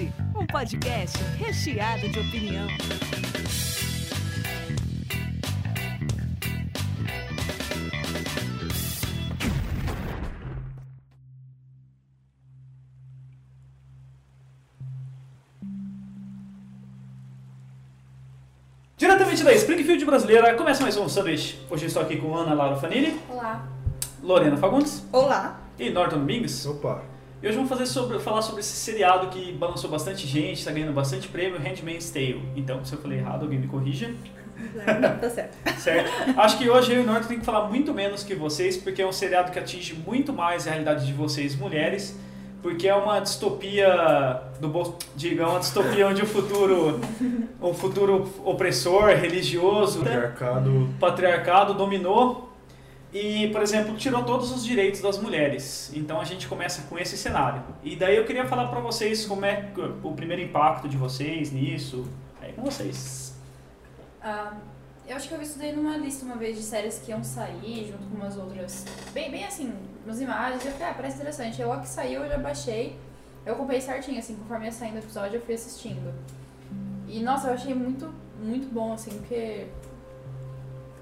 Cast, um podcast recheado de opinião. Diretamente da Springfield brasileira, começa mais um Sanduíche. Hoje eu estou aqui com Ana Laura Fanini, Olá. Lorena Fagundes Olá. e Norton Domingues. Opa. E hoje vamos fazer sobre, falar sobre esse seriado que balançou bastante gente, está ganhando bastante prêmio, Handmaid's Tale. Então, se eu falei errado, alguém me corrija, Não, tá certo. certo? Acho que hoje eu e o Norton tem que falar muito menos que vocês, porque é um seriado que atinge muito mais a realidade de vocês, mulheres, porque é uma distopia do diga, é uma distopia onde o futuro, um futuro opressor, religioso, Patriarcado. patriarcado dominou e, por exemplo, tirou todos os direitos das mulheres. Então a gente começa com esse cenário. E daí eu queria falar pra vocês como é o primeiro impacto de vocês nisso. Aí com vocês. Ah, eu acho que eu daí numa lista uma vez de séries que iam sair junto com umas outras. Bem, bem assim, nas imagens. Eu falei, ah, parece interessante. Eu, a que saiu, eu já baixei. Eu acompanhei certinho, assim, conforme ia saindo o episódio, eu fui assistindo. E nossa, eu achei muito, muito bom, assim, porque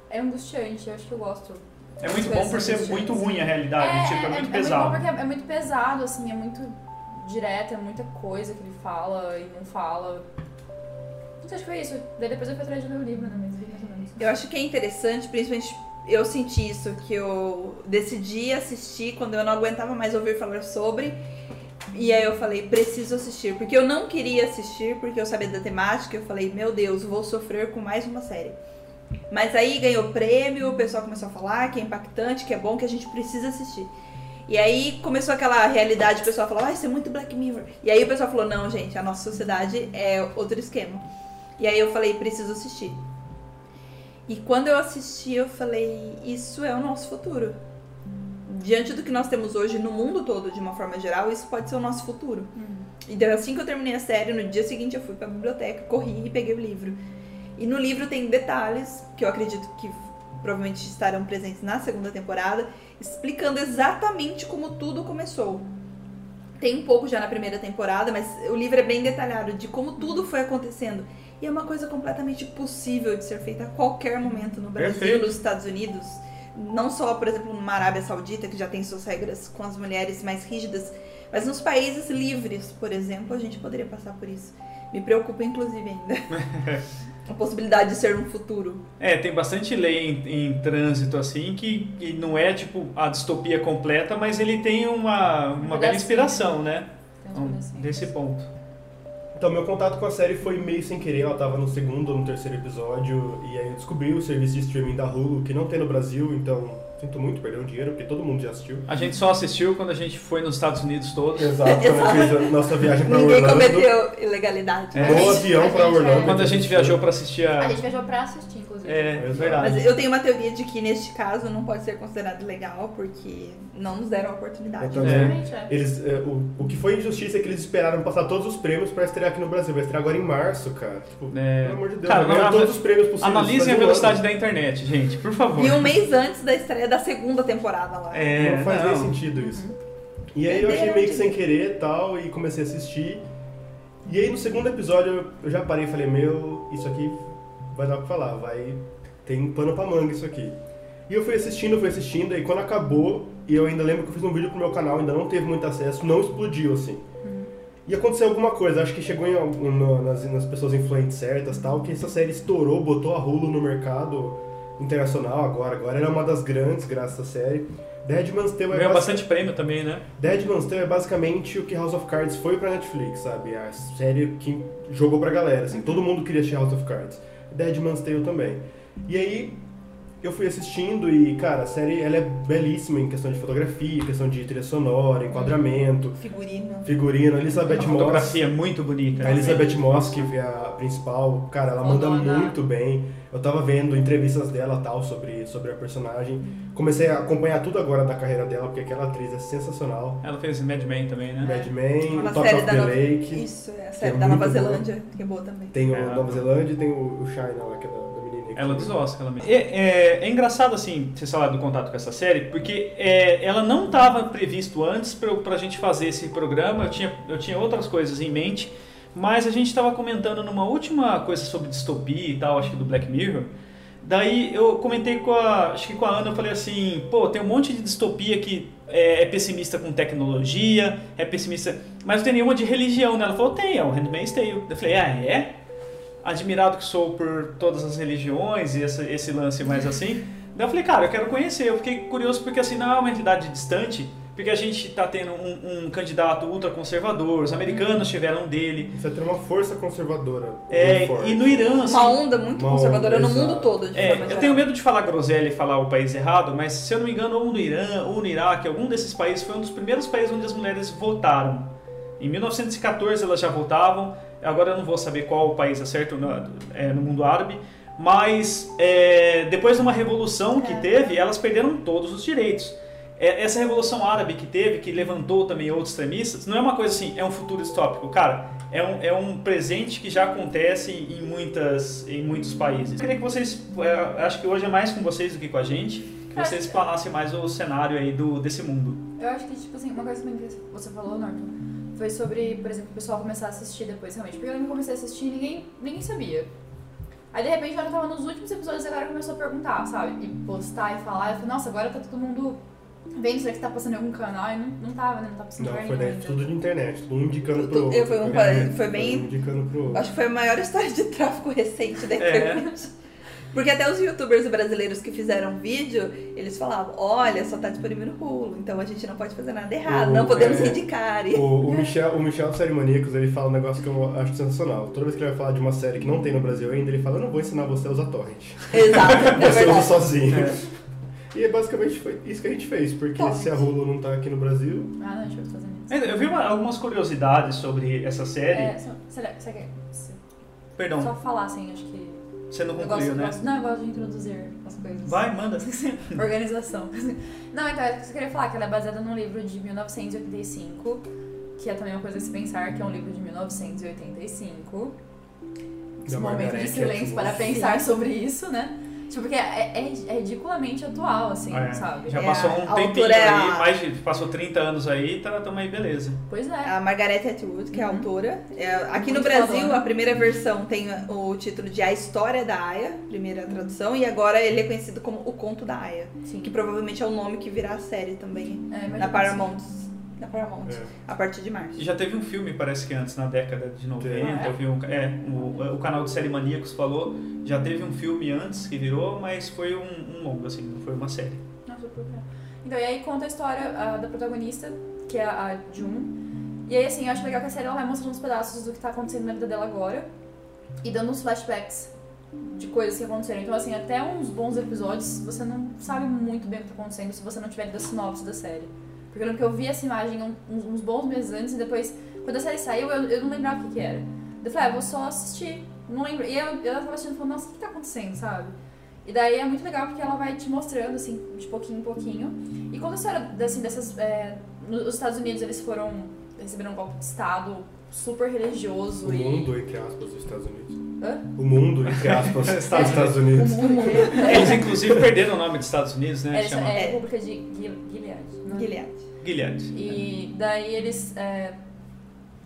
é angustiante. Eu acho que eu gosto. É muito bom por ser muito ruim a realidade, tipo, é, muito pesado. bom porque é, é muito pesado, assim, é muito direto, é muita coisa que ele fala e não fala. Não sei, acho que foi isso. Daí depois eu fui atrás de ler o livro, né? Mas. Eu acho que é interessante, principalmente eu senti isso, que eu decidi assistir quando eu não aguentava mais ouvir falar sobre. E aí eu falei, preciso assistir. Porque eu não queria assistir, porque eu sabia da temática. Eu falei, meu Deus, vou sofrer com mais uma série. Mas aí ganhou prêmio, o pessoal começou a falar que é impactante, que é bom, que a gente precisa assistir. E aí começou aquela realidade, o pessoal falou, ah, isso é muito Black Mirror. E aí o pessoal falou, não, gente, a nossa sociedade é outro esquema. E aí eu falei, preciso assistir. E quando eu assisti, eu falei, isso é o nosso futuro. Diante do que nós temos hoje no mundo todo, de uma forma geral, isso pode ser o nosso futuro. E daí, assim que eu terminei a série, no dia seguinte eu fui pra biblioteca, corri e peguei o livro. E no livro tem detalhes que eu acredito que provavelmente estarão presentes na segunda temporada, explicando exatamente como tudo começou. Tem um pouco já na primeira temporada, mas o livro é bem detalhado de como tudo foi acontecendo. E é uma coisa completamente possível de ser feita a qualquer momento no Brasil, Perfeito. nos Estados Unidos. Não só, por exemplo, numa Arábia Saudita, que já tem suas regras com as mulheres mais rígidas, mas nos países livres, por exemplo, a gente poderia passar por isso. Me preocupa, inclusive, ainda. a possibilidade de ser um futuro. É, tem bastante lei em, em trânsito assim que, que não é tipo a distopia completa, mas ele tem uma, uma bela inspiração, né? Um, pedacinhos. desse ponto. Então, meu contato com a série foi meio sem querer. Ela tava no segundo ou no terceiro episódio. E aí eu descobri o serviço de streaming da Hulu, que não tem no Brasil. Então, sinto muito perder o dinheiro, porque todo mundo já assistiu. A gente só assistiu quando a gente foi nos Estados Unidos todos. Exato, quando eu fiz a nossa viagem pra Ninguém Orlando. cometeu ilegalidade. É. No avião A gente Orlando. Quando a gente viajou pra assistir A a. gente viajou pra assistir, É, Exato. verdade. Mas eu tenho uma teoria de que neste caso não pode ser considerado legal porque não nos deram a oportunidade. Realmente é. Eles, é, o, o que foi injustiça é que eles esperaram passar todos os prêmios pra estrear aqui no Brasil. Vai estrear agora em março, cara. Tipo, É. pelo amor de Deus, Cara, não, todos os prêmios possíveis. Analisem a velocidade da internet, gente, por favor. E um mês antes da estreia da segunda temporada lá. É, não faz nem não. sentido isso. E aí eu achei meio que sem querer e tal, e comecei a assistir. E aí no segundo episódio eu já parei e falei, meu, isso aqui vai dar que falar, vai. Tem pano pra manga isso aqui. E eu fui assistindo, fui assistindo, e quando acabou, e eu ainda lembro que eu fiz um vídeo pro meu canal, ainda não teve muito acesso, não explodiu assim. E aconteceu alguma coisa, acho que chegou em no- nas, nas pessoas influentes certas tal, que essa série estourou, botou a Hulu no mercado internacional agora. Agora ela é uma das grandes, graças à série. Deadman's Tale é Ganhou basic- bastante prêmio também, né? Deadman's Tale é basicamente o que House of Cards foi pra Netflix, sabe? A série que jogou pra galera, assim. Todo mundo queria assistir House of Cards. Deadman's Tale também. E aí, eu fui assistindo e, cara, a série ela é belíssima em questão de fotografia, questão de trilha sonora, enquadramento, Figurino. figurino. Elizabeth A Moss... fotografia é muito bonita. A Elizabeth Moss, que é a principal, cara, ela manda muito bem. Eu tava vendo entrevistas dela tal sobre, sobre a personagem. Comecei a acompanhar tudo agora da carreira dela, porque aquela atriz é sensacional. Ela fez Mad Men também, né? Mad Men, Uma Top série of da the Nova... Lake. Isso, é a que série é da Nova muito boa. Zelândia, que é boa também. Tem o É. Nova Zelândia e tem o, o China lá, que é da, da menininha. que Ela dos Oscar. Ela... É, é, é engraçado, assim, você falar do contato com essa série, porque é, ela não estava previsto antes pra, pra gente fazer esse programa. Eu tinha, eu tinha outras coisas em mente. Mas a gente estava comentando numa última coisa sobre distopia e tal, acho que do Black Mirror. Daí eu comentei com a, acho que com a Ana, eu falei assim, pô, tem um monte de distopia que é, é pessimista com tecnologia, é pessimista, mas não tem nenhuma de religião, né? Ela falou, tem, é o Handmaid's Tale. Eu falei, ah, é? Admirado que sou por todas as religiões e esse, esse lance mais assim. Daí eu falei, cara, eu quero conhecer. Eu fiquei curioso porque assim, não é uma entidade distante, porque a gente está tendo um, um, candidato ultraconservador, os americanos tiveram um dele. Você tem uma força conservadora. É, e no Irã. Assim, uma onda muito uma conservadora onda, no exato. mundo todo. é, eu tenho medo de falar groselha e falar o país errado, mas se eu não me engano, ou no Irã ou no Iraque, algum desses países foi um dos primeiros países onde as mulheres votaram. Em 1914 elas já votavam, agora eu não vou saber qual o país é certo no, é, no mundo árabe, mas é, depois de uma revolução que é. teve, elas perderam todos os direitos. É, essa revolução árabe que teve, que levantou também outros extremistas, não é uma coisa assim, é um futuro distópico. Cara, é um, é um presente que já acontece em, muitas, em muitos países. Eu queria que vocês, é, acho que hoje é mais com vocês do que com a gente, que vocês explanassem mais o cenário aí do, desse mundo. Eu acho que, tipo assim, uma coisa que você falou, Norton, foi sobre, por exemplo, o pessoal começar a assistir depois, realmente. Porque eu não comecei a assistir e ninguém, ninguém sabia. Aí, de repente, ela tava nos últimos episódios e a galera começou a perguntar, sabe? E postar e falar. Eu falei, nossa, agora tá todo mundo vendo se que tá passando em algum canal e não, não tava, né? Não tá passando Não, foi daí tudo de internet, tudo indicando pro outro. Foi, um, foi bem. indicando pro outro. Acho que foi a maior história de tráfico recente da internet. É. Porque até os youtubers brasileiros que fizeram vídeo, eles falavam, olha, só tá disponível no Hulu, então a gente não pode fazer nada errado, o, não podemos é, indicar. E... O, o, Michel, o Michel do Série Maníacos, ele fala um negócio que eu acho sensacional. Toda vez que ele vai falar de uma série que não tem no Brasil ainda, ele fala, eu não vou ensinar você a usar torrent. Exato, é Você usa sozinho. É. E é basicamente foi isso que a gente fez, porque Pode. se a Hulu não tá aqui no Brasil. Ah, não, deixa eu fazer isso. Eu vi uma, algumas curiosidades sobre essa série. É, só, você quer. Perdão. Só falar assim, acho que. Você não concluiu, né? Gosto, não, eu gosto de introduzir as coisas. Vai, manda. Organização. Não, então, é eu queria falar que ela é baseada num livro de 1985, que é também uma coisa a se pensar, que é um livro de 1985. Esse momento de silêncio para pensar sobre isso, né? Tipo, porque é, é, é ridiculamente atual, assim, é, sabe? Já passou um tempinho é aí, mais de, passou 30 anos aí, tá, tamo aí, beleza. Pois é. A Margaret Atwood, que é a uhum. autora. É, aqui Muito no Brasil, a primeira versão tem o título de A História da Aya, primeira tradução, e agora ele é conhecido como O Conto da Aya. Sim. Que provavelmente é o nome que virá a série também, é, na Paramount. Assim da Paramount, é. a partir de março. E já teve um filme, parece que antes, na década de 90, é. eu vi um, é, o, o canal de Série Maníacos falou, já teve um filme antes que virou, mas foi um, um longo, assim, não foi uma série. Nossa, então, e aí conta a história uh, da protagonista, que é a Jun, e aí, assim, eu acho legal que a série ela vai mostrando uns pedaços do que tá acontecendo na vida dela agora, e dando uns flashbacks de coisas que aconteceram. Então, assim, até uns bons episódios, você não sabe muito bem o que tá acontecendo se você não tiver lido a sinopse da série. Porque eu lembro que eu vi essa imagem uns, uns bons meses antes e depois, quando a série saiu, eu, eu não lembrava o que, que era. Eu falei, ah, vou só assistir. Não lembro. E eu, eu tava assistindo e falando, nossa, o que tá acontecendo, sabe? E daí é muito legal porque ela vai te mostrando, assim, de pouquinho em pouquinho. E quando a história, assim, dessas... É, nos Estados Unidos, eles foram... Receberam um golpe de Estado super religioso o e... mundo, entre aspas, dos Estados Unidos. Hã? O mundo, entre aspas, dos Estados Unidos. O mundo. Eles, inclusive, perderam o nome dos Estados Unidos, né? É, Chama... é República de Gilead. Gilead. Gilead. E daí eles. É...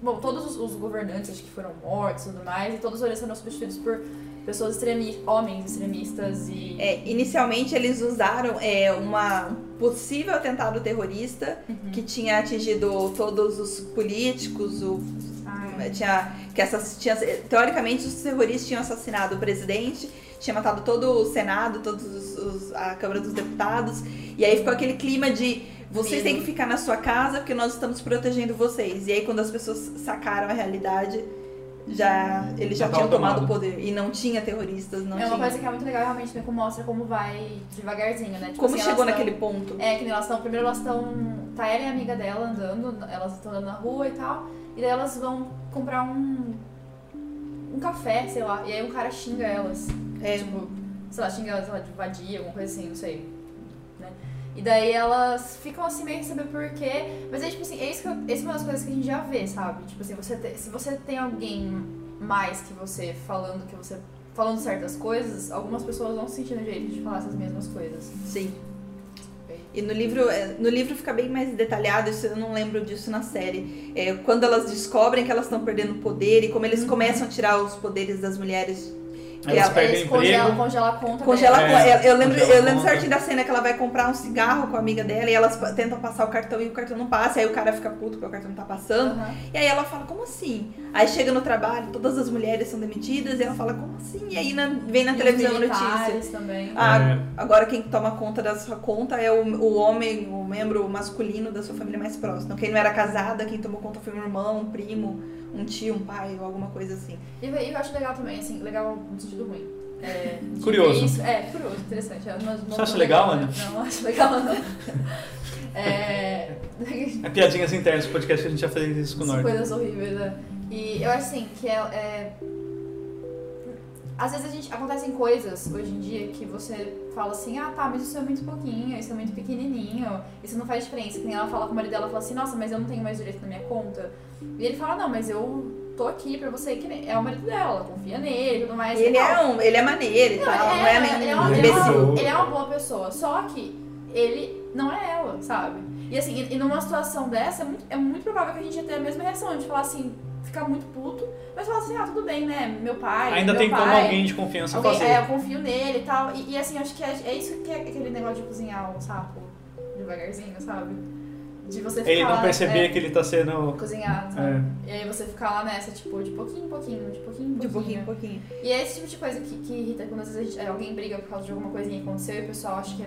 Bom, todos os, os, governantes acho que foram mortos e tudo mais, e todos eles foram substituídos por pessoas extremistas, homens extremistas e. É, inicialmente eles usaram é, uma possível atentado terrorista uhum. que tinha atingido todos os políticos, o, tinha, que essas, tinha, teoricamente os terroristas tinham assassinado o presidente, tinha matado todo o Senado, todos os, os, a Câmara dos Deputados, e aí ficou aquele clima de vocês têm que ficar na sua casa porque nós estamos protegendo vocês. E aí quando as pessoas sacaram a realidade, já eles já, já tinham tomado o poder e não tinha terroristas, não É uma tinha. coisa que é muito legal realmente, né, como mostra como vai devagarzinho, né? Tipo, como assim, chegou naquele ponto? É, que elas estão, primeiro elas estão, tá ela e a amiga dela andando, elas estão andando na rua e tal, e daí elas vão comprar um um café, sei lá, e aí um cara xinga elas. É. Tipo, sei lá, xinga elas, sei lá, de vadia, alguma coisa assim, não sei. E daí elas ficam assim meio sem saber porquê. Mas é tipo assim, é isso que eu, essa é uma das coisas que a gente já vê, sabe? Tipo assim, você te, se você tem alguém mais que você falando que você. falando certas coisas, algumas pessoas vão se sentir no jeito de falar essas mesmas coisas. Sim. E no livro, é, no livro fica bem mais detalhado, isso eu não lembro disso na série. É, quando elas descobrem que elas estão perdendo poder e como eles começam a tirar os poderes das mulheres. Que Elas ela- perdem Eles congelam, congelam a conta Congela dela. É, eu, eu lembro, congela eu lembro a conta. certinho da cena que ela vai comprar um cigarro com a amiga dela e elas tentam passar o cartão e o cartão não passa, aí o cara fica puto porque o cartão não tá passando. Aham. E aí ela fala, como assim? Aí chega no trabalho, todas as mulheres são demitidas e ela fala, como assim? E aí na- vem na E televisão a notícia. também. Ah, É. agora quem toma conta da sua conta é o, o homem, o membro masculino da sua família mais próximo. Então, quem não era casada, quem tomou conta foi um irmão, um primo, um tio, um pai ou alguma coisa assim. E eu acho legal também, assim, legal no sentido ruim. É, Curioso. Isso, é, curioso, interessante. Eu não- não Você acha tô legal, né? Ana? Não, não acho legal, não. É, É piadinhas internas do podcast que a gente já fez isso com Norte. coisas horríveis, né? E eu acho assim, que é, é- Às vezes a gente, acontecem coisas hoje em dia que você fala assim, ah tá, mas isso é muito pouquinho, isso é muito pequenininho, isso não faz diferença. Que nem ela fala com o marido dela, fala assim, nossa, mas eu não tenho mais direito na minha conta. E ele fala, não, mas eu tô aqui pra você, que é o marido dela, confia nele e tudo mais. Ele é, um, ele é maneiro e tal, ele não é ele é uma, Ele é ele, é uma, ele é uma boa pessoa, só que ele não é ela, sabe? E assim, e, e numa situação dessa, é muito, é muito provável que a gente ia ter a mesma reação, de falar assim, ficar muito puto, mas falar assim, ah, tudo bem, né? Meu pai. Ainda meu tem pai, como alguém de confiança alguém- fazer. É, eu confio nele e tal. E, e, assim, acho que é, é isso que é aquele negócio de cozinhar o sapo devagarzinho, sabe? De você ficar Ele não lá, perceber é, que ele tá sendo. cozinhado, sabe? E aí você ficar lá nessa, tipo, de pouquinho em pouquinho, de pouquinho em De pouquinho. pouquinho em pouquinho. E é esse tipo de coisa que, que irrita quando às vezes a gente- alguém briga por causa de alguma coisinha que aconteceu e o pessoal acha que é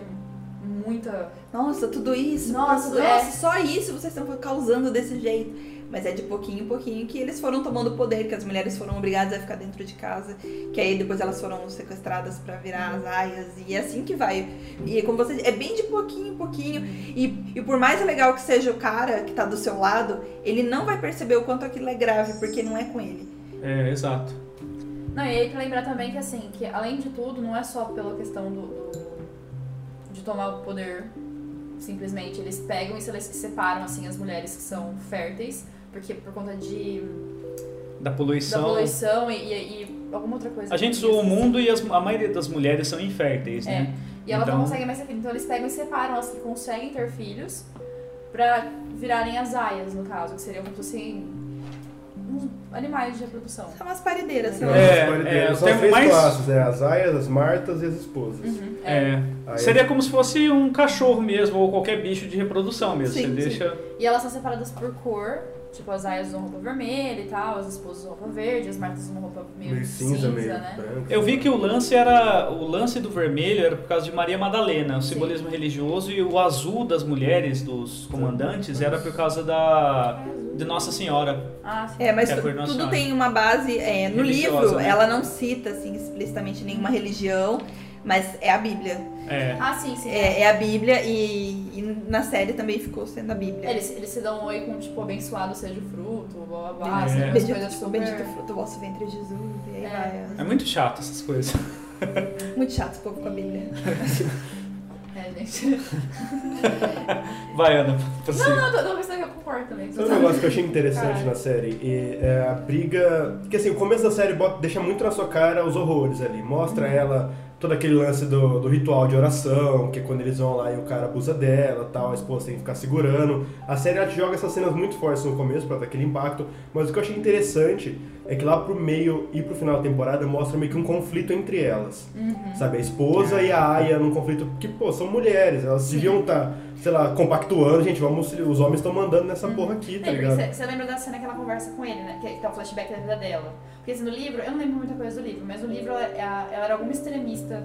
muita. Nossa, tudo isso. Nossa, nossa, é. só isso vocês estão causando desse jeito. Mas é de pouquinho em pouquinho que eles foram tomando poder, que as mulheres foram obrigadas a ficar dentro de casa, que aí depois elas foram sequestradas pra virar as aias, e é assim que vai. E como você é bem de pouquinho em pouquinho. E, e por mais legal que seja o cara que tá do seu lado, ele não vai perceber o quanto aquilo é grave, porque não é com ele. É, exato. Não, e aí tem que lembrar também que assim, que além de tudo, não é só pela questão do, do- de tomar o poder simplesmente. Eles pegam e se- separam assim as mulheres que são férteis, porque por conta de Da da poluição. poluição e, e- e alguma outra coisa. A gente zoa o esqueci. mundo e as- a maioria das mulheres são inférteis, É. né? E elas Então- não conseguem mais ter filhos. Então eles pegam e separam as que conseguem ter filhos pra virarem as aias, no caso, que seriam como se fossem uns animais de reprodução. São umas parideiras, sei lá. É, é, São as termo três mais- classes, né? As aias, as martas e as esposas. Uhum, É. Aí- Seria como se fosse um cachorro mesmo, ou qualquer bicho de reprodução mesmo. Sim, Você sim. deixa. E elas são separadas por cor. Tipo, as aias usam roupa vermelha e tal, as esposas usam roupa verde, as martas usam roupa meio, Meio cinza, meio né? branco. Eu vi que o lance era. O lance do vermelho era por causa de Maria Madalena, o Sim. simbolismo religioso, e o azul das mulheres, dos comandantes, era por causa da. de Nossa Senhora. Ah, sim. É, mas É tudo Senhora. tem uma base. é, no Religiosa, livro, né? ela não cita assim, explicitamente nenhuma religião, mas é a Bíblia. É. Ah, sim, sim. É, é a Bíblia e, e na série também ficou sendo a Bíblia. Eles, eles se dão um oi com, tipo, abençoado seja o fruto, blá blá blá, É. assim, Bendito, coisas tipo, super... bendito o fruto do vosso ventre, Jesus. E aí É. vai. É muito chato essas coisas. Muito chato esse povo com a Bíblia. É, gente. Vai, Ana, prossiga. Não, não, tô, tô pensando que eu concordo também. Sabe um negócio que eu achei interessante Caralho. na série? E, é a briga. Porque assim, o começo da série bota- deixa muito na sua cara os horrores ali. Mostra ela, todo aquele lance do, do ritual de oração, que é quando eles vão lá e o cara abusa dela tal, a esposa tem que ficar segurando. A série ela joga essas cenas muito fortes no começo pra dar aquele impacto. Mas o que eu achei interessante é que lá pro meio e pro final da temporada mostra meio que um conflito entre elas. Sabe, a esposa e a Aya num conflito que, pô, são mulheres, elas deviam estar, sei lá, compactuando, gente, vamos, os homens estão mandando nessa porra aqui, tá ligado? Você lembra da cena que ela conversa com ele, né? Que é o flashback da vida dela. Porque assim, no livro, eu não lembro muita coisa do livro, mas no livro ela, ela- ela era alguma extremista.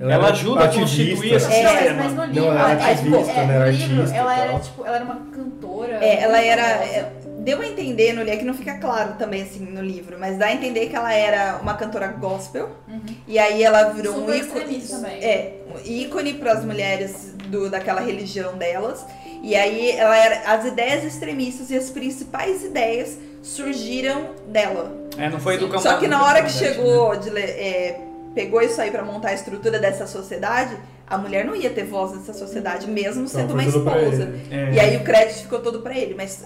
Ela era ajuda a constituir esse É, sistema. mas no Não, livro, ela era é, tipo, ativista, é, né? no Era livro, artista e ela era, tipo, ela era uma cantora. É, ela era. é, Deu a entender no livro, é que não fica claro também assim no livro, mas dá a entender que ela era uma cantora gospel. Uhum. E aí ela virou um Super ícone. extremista também. É, um ícone para as mulheres do, daquela religião delas. E aí ela era as ideias extremistas e as principais ideias surgiram dela. É, não foi do campo. Só que na hora que chegou, de, le- é, pegou isso aí pra montar a estrutura dessa sociedade, a mulher não ia ter voz nessa sociedade, mesmo Então, sendo uma esposa. ele. né? É. E aí o crédito ficou todo pra ele, mas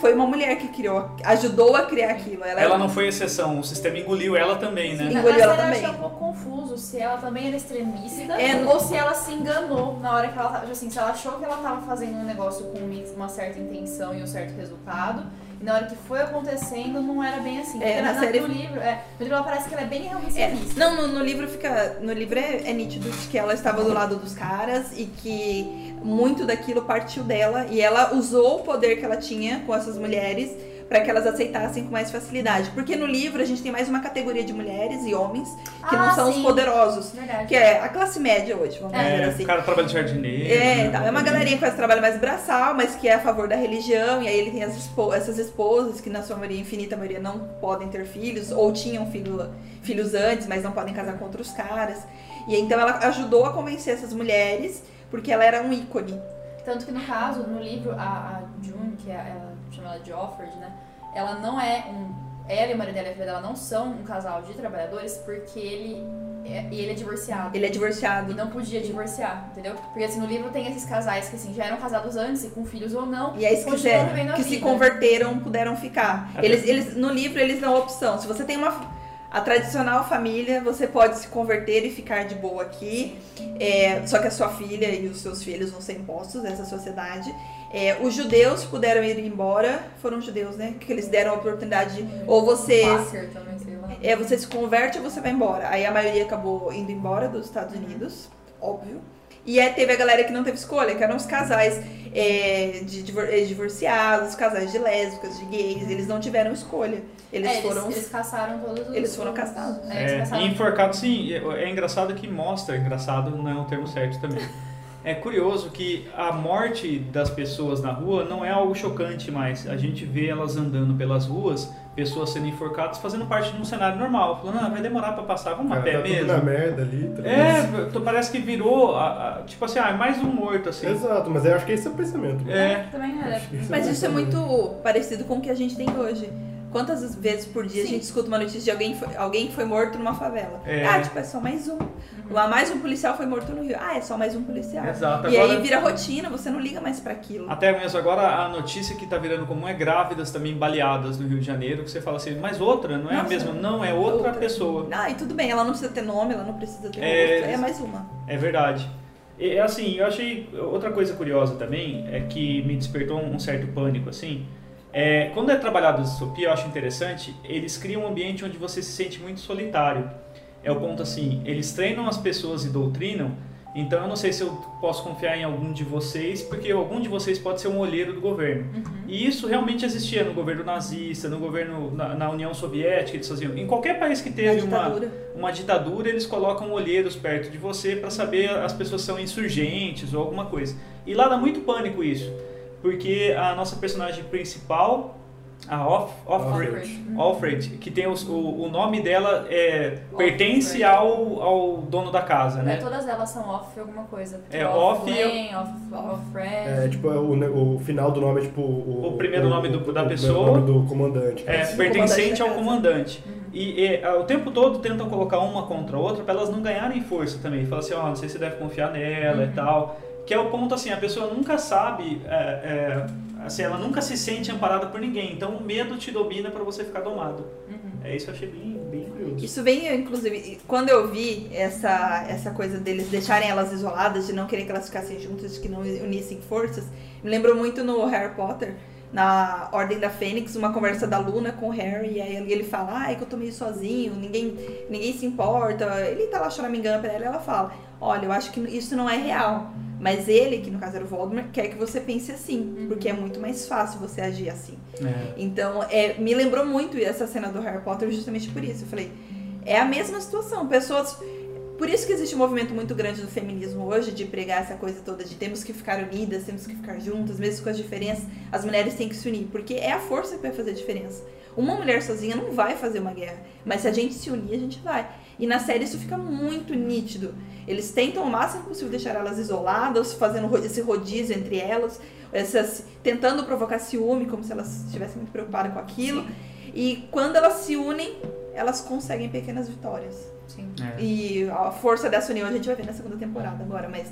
foi uma mulher que criou, ajudou a criar aquilo. Ela, Ela não foi exceção, o sistema engoliu ela também, né? Sim. Engoliu ela eu achei também. um pouco confuso se ela também era extremista É, ou se ela se enganou na hora que ela tava. tipo Assim, se ela achou que ela tava fazendo um negócio com uma certa intenção e um certo resultado. E na hora que foi acontecendo, não era bem assim. É, na na, série- no livro, é, no livro ela parece que ela é bem realmente É, não, no, no livro fica. No livro é, é nítido de que ela estava do lado dos caras e que muito daquilo partiu dela e ela usou o poder que ela tinha com essas mulheres para que elas aceitassem com mais facilidade. Porque no livro a gente tem mais uma categoria de mulheres e homens que não Ah, são sim. os poderosos, Verdade. que é a classe média hoje, vamos dizer É, assim. o cara trabalha de jardineiro. É, né? então, é uma galerinha que faz trabalho mais braçal, mas que é a favor da religião, e aí ele tem as espo- essas esposas que na sua maioria, infinita maioria, não podem ter filhos, ou tinham filho, filhos antes, mas não podem casar com outros caras. E então ela ajudou a convencer essas mulheres, porque ela era um ícone. Tanto que no caso, no livro, a, a June, que é, ela chama ela de Offord, né? Ela não é um. Ela e o marido dela e dela não são um casal de trabalhadores porque ele é, e ele é divorciado. Ele é E divorciado. não podia divorciar, entendeu? Porque assim, no livro tem esses casais que assim, já eram casados antes e com filhos ou não. E aí, se quiser, vivendo a que se converteram, puderam ficar. Até- Eles, eles, no livro, eles dão a opção. Se você tem uma. A tradicional família, você pode se converter e ficar de boa aqui. É, só que a sua filha e os seus filhos vão ser impostos nessa sociedade. É, os judeus puderam ir embora. Foram judeus, né? Que eles deram a oportunidade. de- Ou você, Quaker também, sei lá. é, você se converte ou você vai embora. Aí a maioria acabou indo embora dos Estados Unidos, óbvio. E aí teve a galera que não teve escolha, que eram os casais é, de divor- divorciados, casais de lésbicas, de gays. Eles não tiveram escolha. Eles É, foram. eles caçaram todos os. eles foram os- caçados. É, eles É, caçaram e enforcado, sim, é, é engraçado que mostra, engraçado não é um termo certo também. É curioso que a morte das pessoas na rua não é algo chocante mais. A gente vê elas andando pelas ruas, pessoas sendo enforcadas, fazendo parte de um cenário normal. Falando, ah, vai demorar pra passar, vamos a Cara, pé tá tudo mesmo. na merda ali. tá É, parece que virou, a- a- tipo assim, ah, é mais um morto, assim. Exato, mas eu acho que esse é o pensamento. É, Também era. Acho que esse Mas isso é muito parecido com o que a gente tem hoje. Quantas vezes por dia a Sim. gente escuta uma notícia de alguém, que foi- alguém foi morto numa favela? É. Ah, tipo, é só mais um. Lá mais um policial foi morto no Rio. Ah, é só mais um policial. Exato. E Agora- aí vira rotina, você não liga mais pra aquilo. Até mesmo agora a notícia que tá virando comum é grávidas também baleadas no Rio de Janeiro, que você fala assim, mas outra, não é a Nossa, mesma, não, é outra, pessoa. Ah, e tudo bem, ela não precisa ter nome, ela não precisa ter É. É mais uma. É verdade. E é assim, eu achei outra coisa curiosa também, é que me despertou um certo pânico assim. É, quando é trabalhado a distopia, eu acho interessante, eles criam um ambiente onde você se sente muito solitário. É o ponto assim, eles treinam as pessoas e doutrinam, então eu não sei se eu posso confiar em algum de vocês, porque algum de vocês pode ser um olheiro do governo. E isso realmente existia no governo nazista, no governo na, na União Soviética, eles faziam. Em qualquer país que teve uma, ditadura. uma ditadura, eles colocam olheiros perto de você para saber as pessoas são insurgentes ou alguma coisa. E lá dá muito pânico isso, porque a nossa personagem principal, a Off, Offred, Offred. Offred, que tem os- o, o nome dela é, pertence Offred. ao, ao dono da casa, É, né? todas elas são off alguma coisa. É, off off Lane, off, off Fred. É, tipo, é o, o final do nome é tipo. O, O primeiro nome do- da o pessoa. nome do comandante. É, pertencente comandante ao comandante. E, e, ah, o tempo todo tentam colocar uma contra a outra para elas não ganharem força também. Fala assim, ó, não sei se você deve confiar nela e tal. Que é o ponto assim, a pessoa nunca sabe, é, é, assim, ela nunca se sente amparada por ninguém. Então o medo te domina para você ficar domado. É isso que eu achei bem, bem curioso. Isso vem, inclusive, quando eu vi essa, essa coisa deles deixarem elas isoladas, de não querer que elas ficassem juntas, de que não unissem forças, me lembrou muito no Harry Potter, na Ordem da Fênix, uma conversa da Luna com o Harry, e aí ele fala, ai, que eu tô meio sozinho, ninguém, ninguém se importa. Ele tá lá choramingando pra ela e ela fala, olha, eu acho que isso não é real. Mas ele, que no caso era o Voldemort, quer que você pense assim, porque é muito mais fácil você agir assim. É. Então, é, me lembrou muito essa cena do Harry Potter justamente por isso. Eu falei, é a mesma situação. Pessoas. Por isso que existe um movimento muito grande do feminismo hoje, de pregar essa coisa toda de temos que ficar unidas, temos que ficar juntas, mesmo com as diferenças, as mulheres têm que se unir, porque é a força que vai fazer a diferença. Uma mulher sozinha não vai fazer uma guerra, mas se a gente se unir, a gente vai. E na série isso fica muito nítido. Eles tentam o máximo possível deixar elas isoladas, fazendo esse rodízio entre elas, essas, tentando provocar ciúme, como se elas estivessem muito preocupadas com aquilo. E quando elas se unem, elas conseguem pequenas vitórias. Sim. É. E a força dessa união a gente vai ver na segunda temporada agora, mas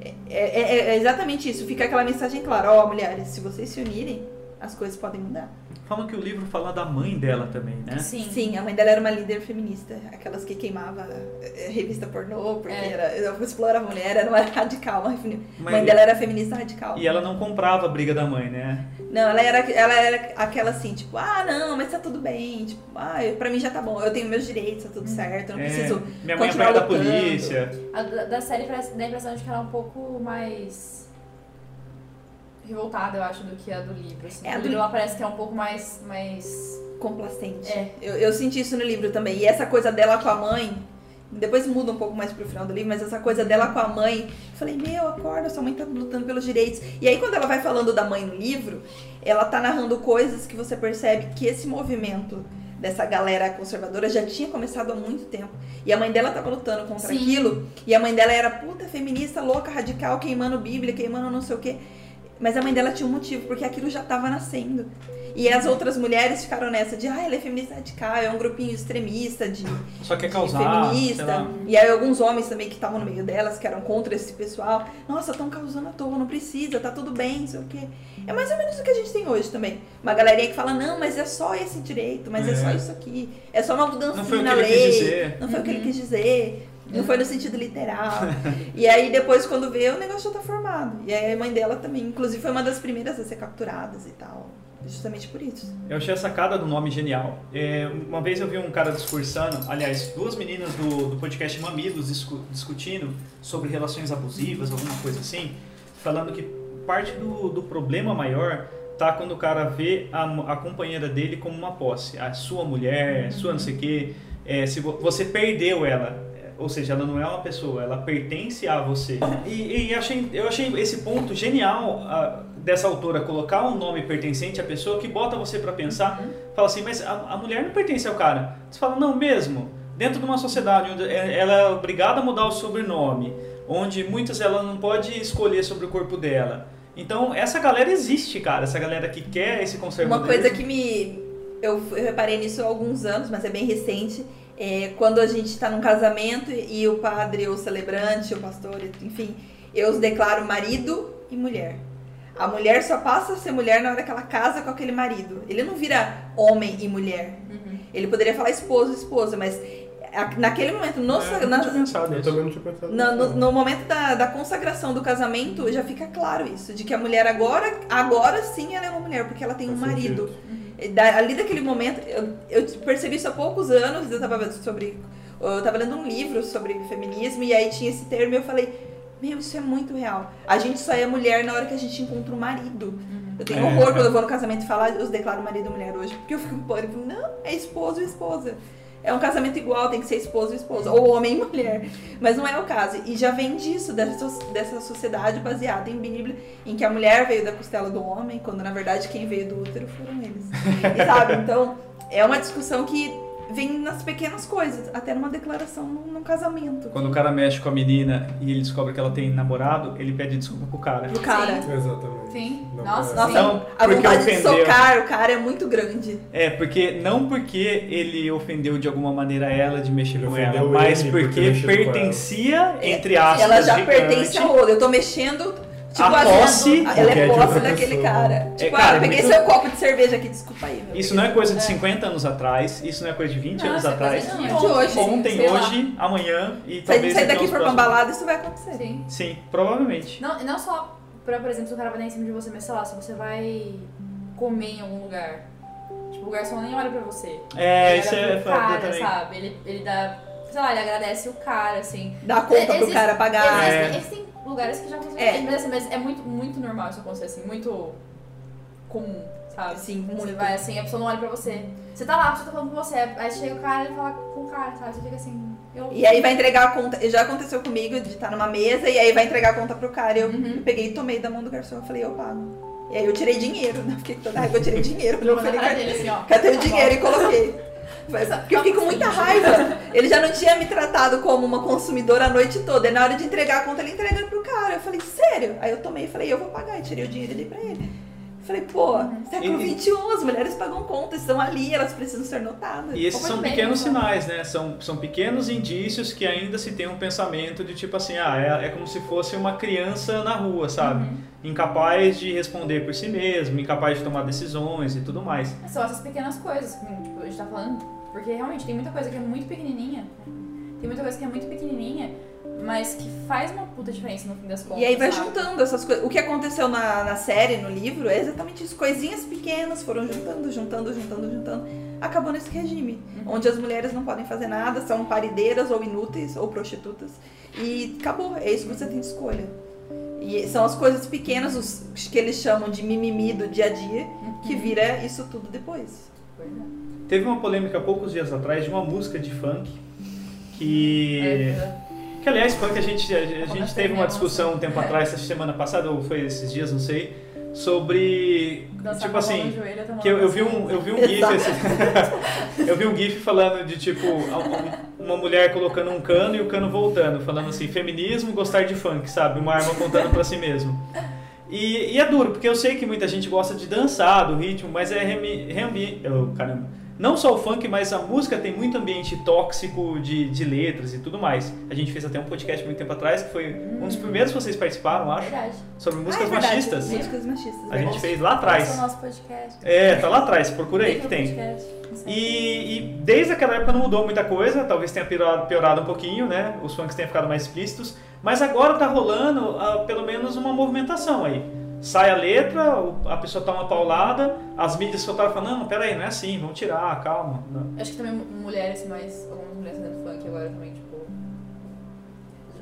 é, é- é- é exatamente isso. Fica aquela mensagem clara, ó, mulheres, se vocês se unirem, as coisas podem mudar. Falam que o livro fala da mãe dela também, né? Sim. Sim, a mãe dela era uma líder feminista, aquelas que queimava eh, revista pornô, porque É. era, explorava a mulher, era uma radical. Uma Mas- mãe dela era feminista radical. E ela não comprava a briga da mãe, né? Não, ela era, ela era aquela assim, tipo, ah, não, mas tá tudo bem, tipo, ah, pra mim já tá bom, eu tenho meus direitos, tá tudo certo, eu não É, preciso. minha mãe apanha da polícia. A da, da série parece, dá a impressão de que ela é um pouco mais revoltada, eu acho, do que a do livro. Assim. É, do livro li- ela parece que é um pouco mais. mais... complacente. É. Eu, eu senti isso no livro também. E essa coisa dela com a mãe, depois muda um pouco mais pro final do livro, mas essa coisa dela com a mãe, eu falei, meu, acorda, sua mãe tá lutando pelos direitos. E aí quando ela vai falando da mãe no livro, ela tá narrando coisas que você percebe que esse movimento dessa galera conservadora já tinha começado há muito tempo. E a mãe dela tava lutando contra Sim. aquilo, e a mãe dela era puta feminista, louca, radical, queimando Bíblia, queimando não sei o quê. Mas a mãe dela tinha um motivo, porque aquilo já tava nascendo. E as outras mulheres ficaram nessa de, ah, ela é feminista radical, é um grupinho extremista de, Só quer de causar. sei feminista. lá. E aí alguns homens também que estavam no meio delas, que eram contra esse pessoal. Nossa, estão causando à toa, não precisa, tá tudo bem, não sei o quê. É mais ou menos o que a gente tem hoje também. Uma galerinha que fala, não, mas é só esse direito, mas é, É. só isso aqui. É só uma mudança Não foi o que na ele lei. quis dizer. Não foi o que ele Uhum. quis dizer. Não foi no sentido literal. e aí depois, quando vê, o negócio já tá formado. E aí a mãe dela também, inclusive, foi uma das primeiras a ser capturadas e tal. Justamente por isso. Eu achei a sacada do nome genial. É, uma vez eu vi um cara discursando, aliás, duas meninas do, do podcast Mamilos discu- discutindo sobre relações abusivas, alguma coisa assim, falando que parte do, do problema maior tá quando o cara vê a, a companheira dele como uma posse. A sua mulher, sua não sei o quê. É, se vo- você perdeu ela. Ou seja, ela não é uma pessoa, ela pertence a você. E, e achei, eu achei esse ponto genial ah, dessa autora colocar um nome pertencente à pessoa que bota você pra pensar. Fala assim, mas a, a mulher não pertence ao cara. Você fala, não, mesmo. Dentro de uma sociedade onde é- ela é obrigada a mudar o sobrenome, onde muitas ela não pode escolher sobre o corpo dela. Então, essa galera existe, cara. Essa galera que quer esse Uma conservadorismo. coisa que me. Eu, eu reparei nisso há alguns anos, mas é bem recente. É quando a gente tá num casamento e o padre, o celebrante, o pastor, enfim, eu os declaro marido e mulher. A mulher só passa a ser mulher na hora que ela casa com aquele marido. Ele não vira homem e mulher. Uhum. Ele poderia falar esposo e esposa, mas naquele momento, no, É, eu na- não tinha pensado Eu nisso. também não tinha pensado na- no, no momento da, da consagração do casamento, já fica claro isso, de que a mulher agora, agora sim ela é uma mulher, porque ela tem um Faz marido. sentido. Da- ali daquele momento, eu, eu percebi isso há poucos anos, eu tava sobre. Eu tava lendo um livro sobre feminismo e aí tinha esse termo e eu falei, meu, isso é muito real. A gente só é mulher na hora que a gente encontra um marido. Eu tenho É. horror quando eu vou no casamento e falar, eu declaro marido e mulher hoje, porque eu fico em pânico. Não, é esposo e esposa. É um casamento igual, tem que ser esposo e esposa, ou homem e mulher. Mas não é o caso. E já vem disso, dessa, dessa sociedade baseada em Bíblia, em que a mulher veio da costela do homem, quando na verdade quem veio do útero foram eles. E sabe? Então, é uma discussão que vem nas pequenas coisas, até numa declaração num, num casamento. Quando o cara mexe com a menina e ele descobre que ela tem namorado, ele pede desculpa pro cara. Do cara. Exatamente. Sim. Não, Nossa, é. Nossa, Então, a porque vontade de ofendeu. socar o cara é muito grande. É, porque não porque ele ofendeu de alguma maneira ela de mexer Ele com ela, mas porque porque pertencia, entre aspas, ela já gigante. pertence ao outro. Eu tô mexendo. Tipo, A posse ela é de posse daquele pessoa. cara. Tipo, cara, ah, eu peguei muito- seu copo de cerveja aqui, desculpa aí. meu Isso não é coisa de 50 anos atrás, isso não é coisa de 20 anos Nossa, atrás. coisa de hoje, Ontem, lá. hoje, amanhã e Se a talvez gente sair daqui for pra balada, isso vai acontecer. Sim. Sim, provavelmente. Não, e não só pra, por exemplo, se o cara vai dar em cima de você, mas sei lá, se você vai comer em algum lugar. Tipo, o garçom nem olha pra você. É, ele isso é pro foda cara, também. sabe? Ele, ele dá. Sei lá, ele agradece o cara, assim. Dá conta pro Existe- cara pagar. É. Existem, existem lugares que já acontecem. É. Mas, assim, mas é muito, muito normal isso acontecer, assim, muito comum, sabe? Sim, Você muito. vai assim, a pessoa não olha pra você. Você tá lá, a pessoa tá falando com você, aí chega o cara e fala com o cara, sabe? Você fica assim. Eu... E aí vai entregar a conta. Já aconteceu comigo de estar numa mesa e aí vai entregar a conta pro cara. E eu Uhum. peguei e tomei da mão do garçom. Eu falei, eu pago. E aí eu tirei dinheiro, né? Fiquei toda raiva, eu tirei dinheiro. Eu falei, dele, assim, ó. cadê o Tá dinheiro? E coloquei. Porque eu fiquei com muita raiva. Ele já não tinha me tratado como uma consumidora a noite toda. E na hora de entregar a conta, ele entrega pro cara. Eu falei, sério? Aí eu tomei e falei, eu vou pagar. E tirei o dinheiro e dei pra ele. Falei, pô, século E- XXI, as mulheres pagam conta, estão ali, elas precisam ser notadas. E esses são bem, pequenos né? sinais, né? São, são pequenos indícios que ainda se tem um pensamento de tipo assim, ah, é, é como se fosse uma criança na rua, sabe? Uhum. Incapaz de responder por si mesmo, incapaz de tomar decisões e tudo mais. São essas pequenas coisas que tipo, a gente tá falando. Porque realmente tem muita coisa que é muito pequenininha. Tem muita coisa que é muito pequenininha, mas que faz uma puta diferença no fim das contas. E aí vai sabe? juntando essas coisas. O que aconteceu na, na série, no livro, é exatamente isso. Coisinhas pequenas foram juntando, juntando, juntando, juntando. Acabou nesse regime. Uhum. Onde as mulheres não podem fazer nada, são parideiras ou inúteis ou prostitutas. E acabou. É isso que você tem de escolha. E são as coisas pequenas, os que eles chamam de mimimi do dia a dia, que Uhum. vira isso tudo depois. Pois é. Teve uma polêmica há poucos dias atrás de uma música de funk que. É, Que aliás, funk a gente, a, a gente teve uma discussão um tempo atrás, essa semana passada, ou foi esses dias, não sei, sobre. dançar tipo assim. joelho, Que eu, eu vi um, eu vi um gif, assim, eu vi um gif falando de tipo uma mulher colocando um cano e o cano voltando, falando assim, feminismo, gostar de funk, sabe? Uma arma apontando pra si mesmo. E, e é duro, porque eu sei que muita gente gosta de dançar, do ritmo, mas é reami, reambi, oh, caramba. Não só o funk, mas a música tem muito ambiente tóxico de, de letras e tudo mais. A gente fez até um podcast muito tempo atrás, que foi um dos primeiros que vocês participaram, acho, Verdade. sobre Ah, músicas é verdade, machistas. Músicas machistas. A gente fez lá é atrás. nosso podcast. É, tá lá atrás, procura aí que Liga o tem. podcast. E, e desde aquela época não mudou muita coisa, talvez tenha piorado, piorado um pouquinho, né? Os funks tenham ficado mais explícitos, mas agora tá rolando ah, pelo menos uma movimentação aí. Sai a letra, a pessoa toma uma paulada, as mídias soltaram falando, não, peraí, não é assim, vamos tirar, calma. Não. Acho que também mulheres mais. Algumas mulheres dentro do funk agora também, tipo.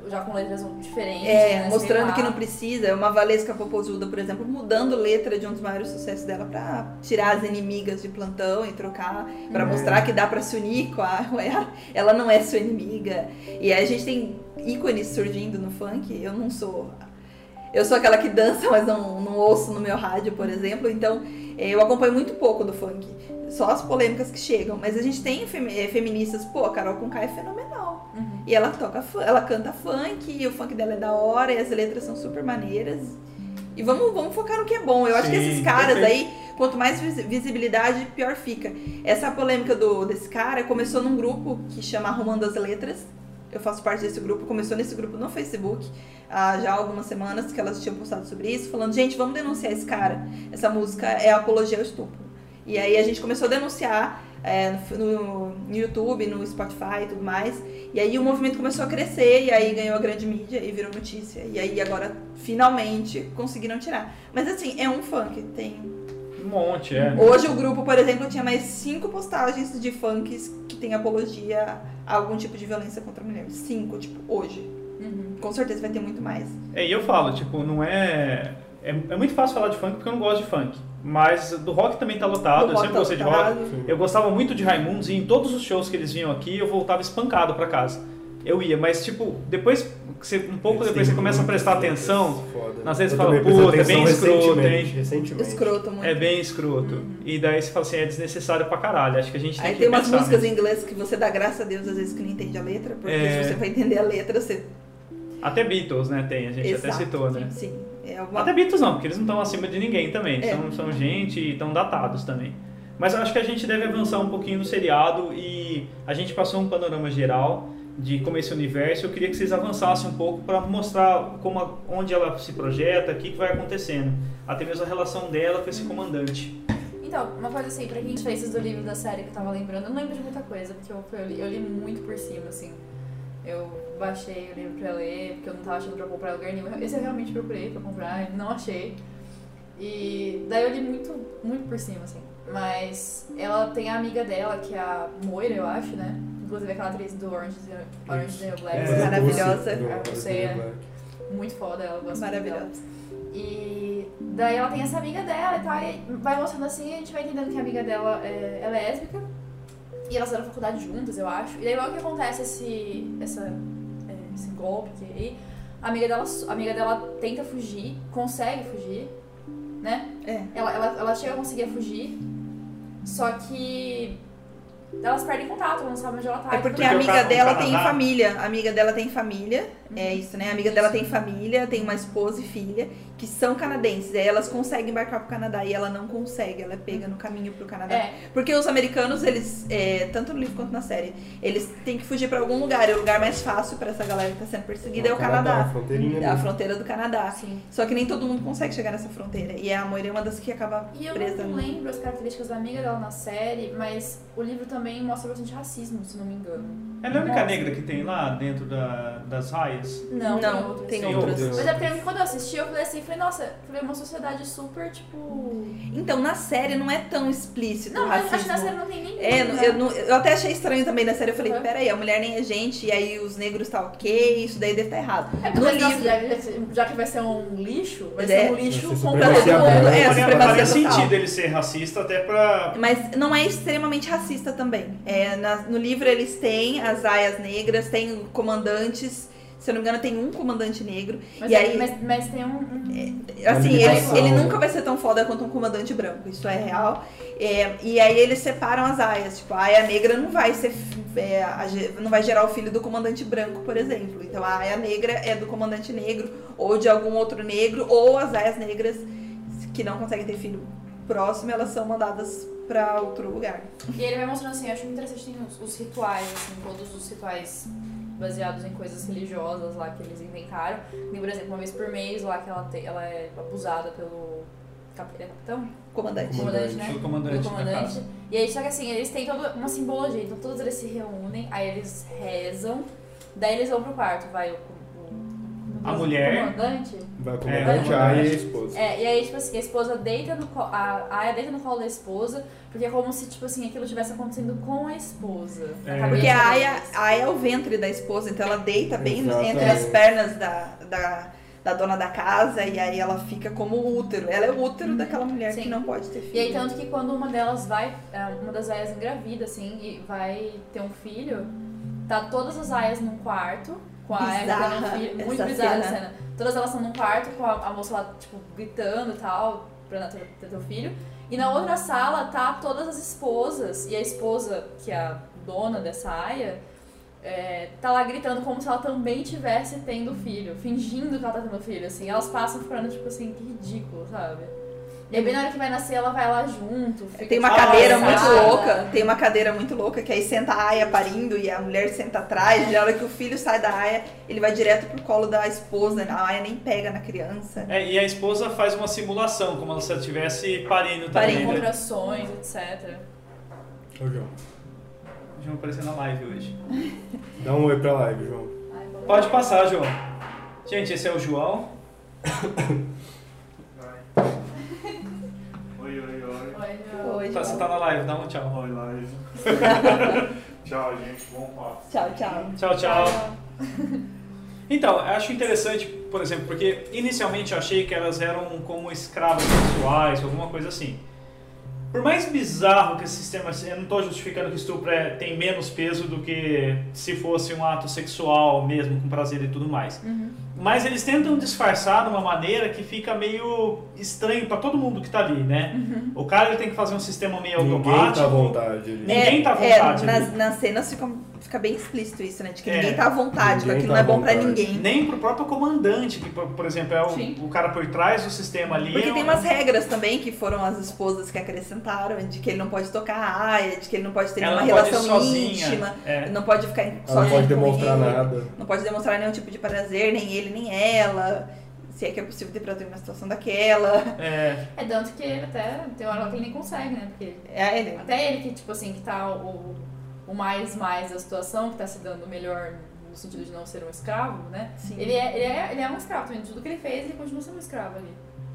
Já com letras diferentes. É, né, mostrando que não precisa. Uma Valesca Popozuda, por exemplo, mudando letra de um dos maiores sucessos dela pra tirar as inimigas de plantão e trocar, pra É. mostrar que dá pra se unir com a. Ela não é sua inimiga. E aí a gente tem ícones surgindo no funk. Eu não sou. Eu sou aquela que dança, mas não, não ouço no meu rádio, por exemplo. Então, eh, eu acompanho muito pouco do funk. Só as polêmicas que chegam. Mas a gente tem femi- eh, feministas. Pô, a Carol Conká é fenomenal. Uhum. E ela toca, ela canta funk, e o funk dela é da hora, e as letras são super maneiras. E vamos, vamos focar no que é bom. Eu acho que Sim, esses caras perfeito. aí, quanto mais vis- visibilidade, pior fica. Essa polêmica do, desse cara começou num grupo que chama Arrumando as Letras. Eu faço parte desse grupo, começou nesse grupo no Facebook há já algumas semanas que elas tinham postado sobre isso, falando, gente, vamos denunciar esse cara. Essa música é apologia ao estupro. E aí a gente começou a denunciar é, no, no YouTube, no Spotify e tudo mais. E aí o movimento começou a crescer, e aí ganhou a grande mídia e virou notícia. E aí agora, finalmente, conseguiram tirar. Mas assim, é um funk, tem. Um monte, é. Hoje o grupo, por exemplo, tinha mais cinco postagens de funks que tem apologia a algum tipo de violência contra a mulher. Cinco, tipo, hoje. Uhum. Com certeza vai ter muito mais. É, e eu falo, tipo, não é... é. é muito fácil falar de funk porque eu não gosto de funk. Mas do rock também tá lotado, Do eu sempre gostei de tá rock. lotado. Eu gostava muito de Raimundos e em todos os shows que eles vinham aqui eu voltava espancado pra casa. Eu ia, mas tipo, depois, você, um pouco Eles depois você começa a prestar atenção, foda. nas vezes Eu fala, puta, é bem escroto, recentemente, hein? Recentemente. Escroto muito. é bem escroto. E daí você fala assim, é desnecessário pra caralho. Acho que a gente tem Aí que tem umas músicas nisso. em inglês que você dá graças a Deus às vezes que não entende a letra, porque É. se você vai entender a letra, você. Até Beatles, né, tem, a gente até Exato. citou, né? Sim. É uma... Até Beatles não, porque eles não estão acima de ninguém também. É. São, são gente e estão datados também. Mas eu acho que a gente deve avançar um pouquinho no seriado e a gente passou um panorama geral de como esse universo. Eu queria que vocês avançassem um pouco para mostrar como onde ela se projeta, o que, que vai acontecendo. Até mesmo a relação dela com esse comandante. Então, uma coisa assim, pra quem fez do livro da série que eu tava lembrando, eu não lembro de muita coisa, porque eu, eu, li, eu li muito por cima, assim. Eu baixei o livro pra ler, porque eu não tava achando pra comprar lugar nenhum. Esse eu realmente procurei pra comprar, não achei. E daí eu li muito, muito por cima, assim. Mas ela tem a amiga dela, que é a Moira, eu acho, né? Inclusive aquela atriz do Orange, Orange is the New Black. É. sabe? Maravilhosa. Você é. Muito foda, ela gosta muito dela. Maravilhosa. E daí ela tem essa amiga dela e tal, e vai mostrando assim, a gente vai entendendo que a amiga dela é, é lésbica. E elas fizeram faculdade juntas, eu acho. E daí logo que acontece esse, essa, é, esse golpe que aí, a amiga, dela, a amiga dela tenta fugir, consegue fugir, né? É. Ela, ela, ela chega a conseguir fugir, só que elas perdem contato, não sabem onde ela tá. É porque Porque a amiga dela tem Canadá- família. A amiga dela tem família. É isso, né? A amiga dela tem família, tem uma esposa e filha que são canadenses. E aí elas conseguem embarcar pro Canadá e ela não consegue, ela é pega no caminho pro Canadá. É. Porque os americanos, eles, é, tanto no livro quanto na série, eles têm que fugir pra algum lugar. E o lugar mais fácil pra essa galera que tá sendo perseguida é o Canadá. A fronteirinha A ali. fronteira do Canadá. Sim. Só que nem todo mundo consegue chegar nessa fronteira. E a Moira é uma das que acaba E eu presa. não no- lembro as características da amiga dela na série, mas o livro também mostra bastante racismo, se não me engano. Ela é a única negra que tem lá dentro da- das raias? Não, Não, outras. tem Tem outras. outras. Mas é porque quando eu assisti, eu falei assim, falei, nossa, falei, uma sociedade super, tipo... Então, na série não é tão explícito Não, acho que na série não tem nem É, né? eu, não- eu até achei estranho também na série. Eu falei, Uhum. peraí, a mulher nem é gente, e aí os negros tá ok, isso daí deve estar errado. É no porque, nossa, livro. já, que vai ser um lixo, vai É. ser um lixo com supremacia todo mundo. É, Faria- supremacia sentido ele ser racista até pra... Mas não é extremamente racista também. É, na- no livro eles têm as aias negras, tem comandantes. Se eu não me engano, tem um comandante negro. Mas, e é- aí, mas, mas tem um... um- assim, ele, ele nunca vai ser tão foda quanto um comandante branco, isso é real. É, e aí eles separam as aias. Tipo, a aia negra não vai ser. é, a não vai gerar o filho do comandante branco, por exemplo. Então a aia negra é do comandante negro, ou de algum outro negro, ou as aias negras que não conseguem ter filho próximo, elas são mandadas pra outro lugar. E ele vai mostrando assim, eu acho muito interessante tem os, os rituais, assim, todos os rituais baseados em coisas religiosas lá que eles inventaram. Tem, por exemplo, uma vez por mês lá que ela, tem, ela é abusada pelo é capitão? Comandante. Comandante, né? Pelo comandante, comandante. E aí, só que assim, eles têm toda uma simbologia, então todos eles se reúnem, aí eles rezam, daí eles vão pro quarto, vai o, o, A mulher. comandante. Vai o É, comandante, é. a Aya e a esposa. É, e aí, tipo assim, a esposa deita no colo. A Aya deita no colo da esposa, porque é como se, tipo assim, aquilo tivesse acontecendo com a esposa. É. cabeça Porque a Aya, a Aya é o ventre da esposa, então ela deita bem Exatamente. entre as pernas da, da, da dona da casa e aí ela fica como o útero. Ela é o útero daquela mulher Sim. que não pode ter filho. E aí, tanto que quando uma delas vai, é, uma das aias engravida, assim, e vai ter um filho, tá todas as aias num quarto, com a Bizarra um filho. Muito essa bizarra a cena. cena. Todas elas estão num quarto com a, a moça lá, tipo, gritando e tal, pra ter, ter teu filho. E na outra sala tá todas as esposas, e a esposa, que é a dona dessa aia, é, tá lá gritando como se ela também tivesse tendo filho, fingindo que ela tá tendo filho, assim. Elas passam ficando, tipo assim, que ridículo, sabe? E aí, bem na hora que vai nascer, ela vai lá junto. Fica, Tem uma cadeira muito louca, tem uma cadeira muito louca que aí senta a Aya parindo e a mulher senta atrás. E na hora que o filho sai da Aya, ele vai direto pro colo da esposa. A Aya nem pega na criança. É, e a esposa faz uma simulação, como se ela estivesse parindo Parindo. também, né? Contrações, etc. Ô, João. Já vou aparecer na live hoje. Dá um oi pra live, João. Ai, Pode passar, João. Gente, esse é o João. Oi, Tá, você tá na live, dá um tchau. Oi, live. Tchau, gente. Bom papo. Tchau, tchau. Tchau, tchau. Então, eu acho interessante, por exemplo, porque inicialmente eu achei que elas eram como escravas sexuais, alguma coisa assim. Por mais bizarro que esse sistema seja, eu não estou justificando que estupro é- tem menos peso do que se fosse um ato sexual mesmo, com prazer e tudo mais. Uhum. Mas eles tentam disfarçar de uma maneira que fica meio estranho para todo mundo que tá ali, né? Uhum. O cara ele tem que fazer um sistema meio Ninguém automático. tá à vontade ali. Ninguém tá à é, vontade nas, ali. nas cenas fica, fica bem explícito isso, né? De que É. ninguém tá à vontade, que Ninguém aquilo tá não é bom pra vontade. ninguém. Nem pro próprio comandante, que por, por exemplo é o, o cara por trás do sistema ali. Porque é tem um- umas regras também que foram as esposas que acrescentaram, de que ele não pode tocar a de que ele não pode ter Ela nenhuma relação íntima, É. não pode ficar Ela não pode demonstrar ele, nada. não pode demonstrar nenhum tipo de prazer, nem ele, nem ela. Se é que é possível ter prazer numa situação daquela. É, É tanto que ele até tem hora lá que ele nem consegue, né? Porque É, ele. até ele que, tipo assim, que tá o, o mais mais da situação, que tá se dando melhor no sentido de não ser um escravo, né? Sim. Ele é, ele, é, ele é um escravo também. Tudo que ele fez, ele continua sendo um escravo ali.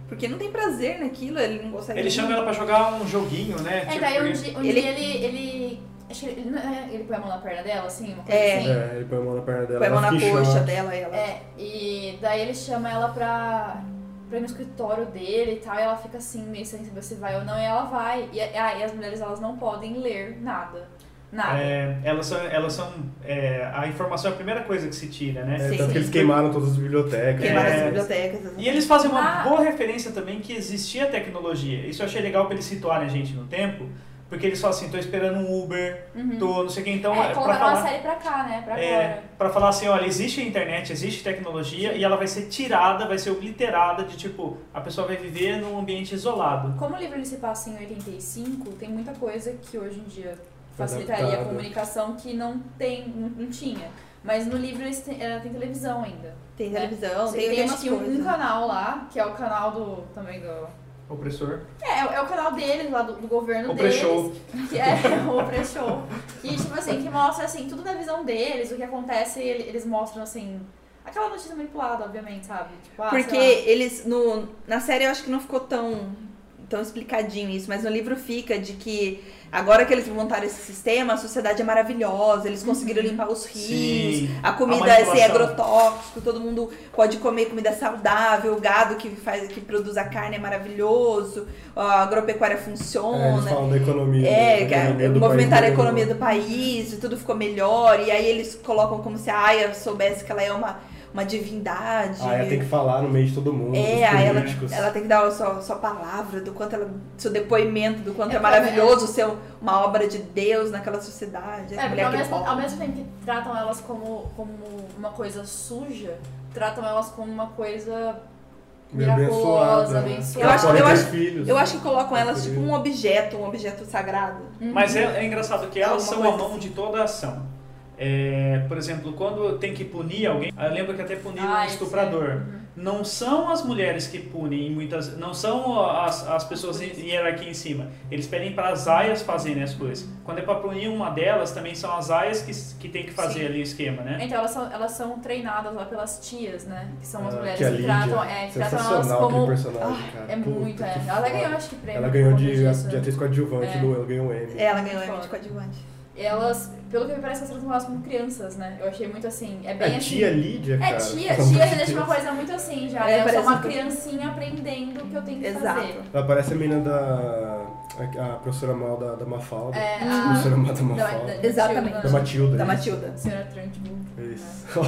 Porque não tem prazer naquilo, ele não consegue. ele chama ela pra jogar um joguinho, né? É, Tipo, daí um dia, um Ele- dia ele, ele. Acho que ele, é- ele põe a mão na perna dela, assim, uma coisa É. assim. É, ele põe a mão na perna dela. Põe a mão na coxa dela e ela. É, e daí ele chama ela pra, pra ir no escritório dele e tal, e ela fica assim, meio sem saber se vai ou não, e ela vai. E, ah, e as mulheres, elas não podem ler nada. Nada. É, elas são, elas são é, a informação é a primeira coisa que se tira, né? É, Sim. tanto que eles queimaram todas as bibliotecas. Queimaram É. as bibliotecas. E eles fazem uma Ah. boa referência também que existia tecnologia. Isso eu achei legal pra eles situarem a gente no tempo, Porque eles falam assim, tô esperando um Uber, Uhum. tô não sei o que, então é, é, pra falar. série pra cá, né? Pra É, agora. pra falar assim, olha, existe a internet, existe tecnologia e ela vai ser tirada, vai ser obliterada de tipo, a pessoa vai viver num ambiente isolado. Como o livro ele se passa em 85, tem muita coisa que hoje em dia facilitaria a comunicação que não tem, não, não tinha. Mas no livro eles têm, ela tem televisão ainda. Tem É. televisão, Você tem, tem tem acho que um, um canal lá, que é o canal do. também do. Opressor. É, é o canal deles, lá do, do governo O deles. Que é o pré-show. Que, tipo assim, que mostra assim, tudo da visão deles, o que acontece, ele- eles mostram assim. Aquela notícia manipulada, obviamente, sabe? Tipo, ah, Porque eles, no, na série eu acho que não ficou tão, tão explicadinho isso, mas no livro fica de que agora que eles montaram esse sistema, a sociedade é maravilhosa, eles conseguiram limpar os rios, Sim. a comida A é sem agrotóxico, todo mundo pode comer comida saudável, o gado que faz que produz a carne é maravilhoso, a agropecuária É, eles funciona. falam da economia. É, da a- economia do movimentar a país economia melhorou. do país, tudo ficou melhor, e aí eles colocam como se a Aya soubesse que ela é uma, uma divindade. Ah, ela tem que falar no meio de todo mundo. É, aí ela, políticos. ela tem que dar a sua, sua palavra, do quanto ela. seu depoimento, do quanto é, É, maravilhoso ser uma obra de Deus naquela sociedade. É, porque ao mesmo, ao mesmo tempo que tratam elas como, como uma coisa suja, tratam elas como uma coisa miraculosa, abençoada. abençoada. Eu acho- Ela eu acho- filhos. Eu acho que colocam elas tipo um objeto, um objeto sagrado. Mas é, é engraçado que elas Alguma são a mão de toda a ação. É, por exemplo, quando tem que punir alguém, eu lembro que até puniram Ah, um estuprador. é. Uhum. Não são as mulheres que punem, muitas, não são as, as pessoas em, em hierarquia em cima. Eles pedem para as aias fazerem as coisas. Quando é para punir uma delas, também são as aias que, que tem que fazer Sim. ali o esquema, né? Então elas são, elas são treinadas lá pelas tias, né? Que são as Ah, mulheres que a que, tratam, é, que tratam elas como. personagem, cara. É muito, Puta é. que Ela foda. ganhou, acho que prêmio. Ela ganhou de, de atriz coadjuvante, É. no, ela ganhou um Emmy. Ela ganhou. Emmy de coadjuvante. Elas, pelo que me parece, elas tratam elas como crianças, né? Eu achei muito assim. É bem É, assim. tia Lídia, É, cara. tia, Pelo tia amor já de deixa uma coisa muito assim já. É, né? Eu sou uma um criancinha aprendendo o que eu tenho que Exato. fazer. Ela parece a menina da... A, a professora mal da, da Mafalda. É, A a- professora mal da Da, Mafalda. da, Exatamente. Da Matilda. Da. Matilda. Senhora Trunchbull. Isso.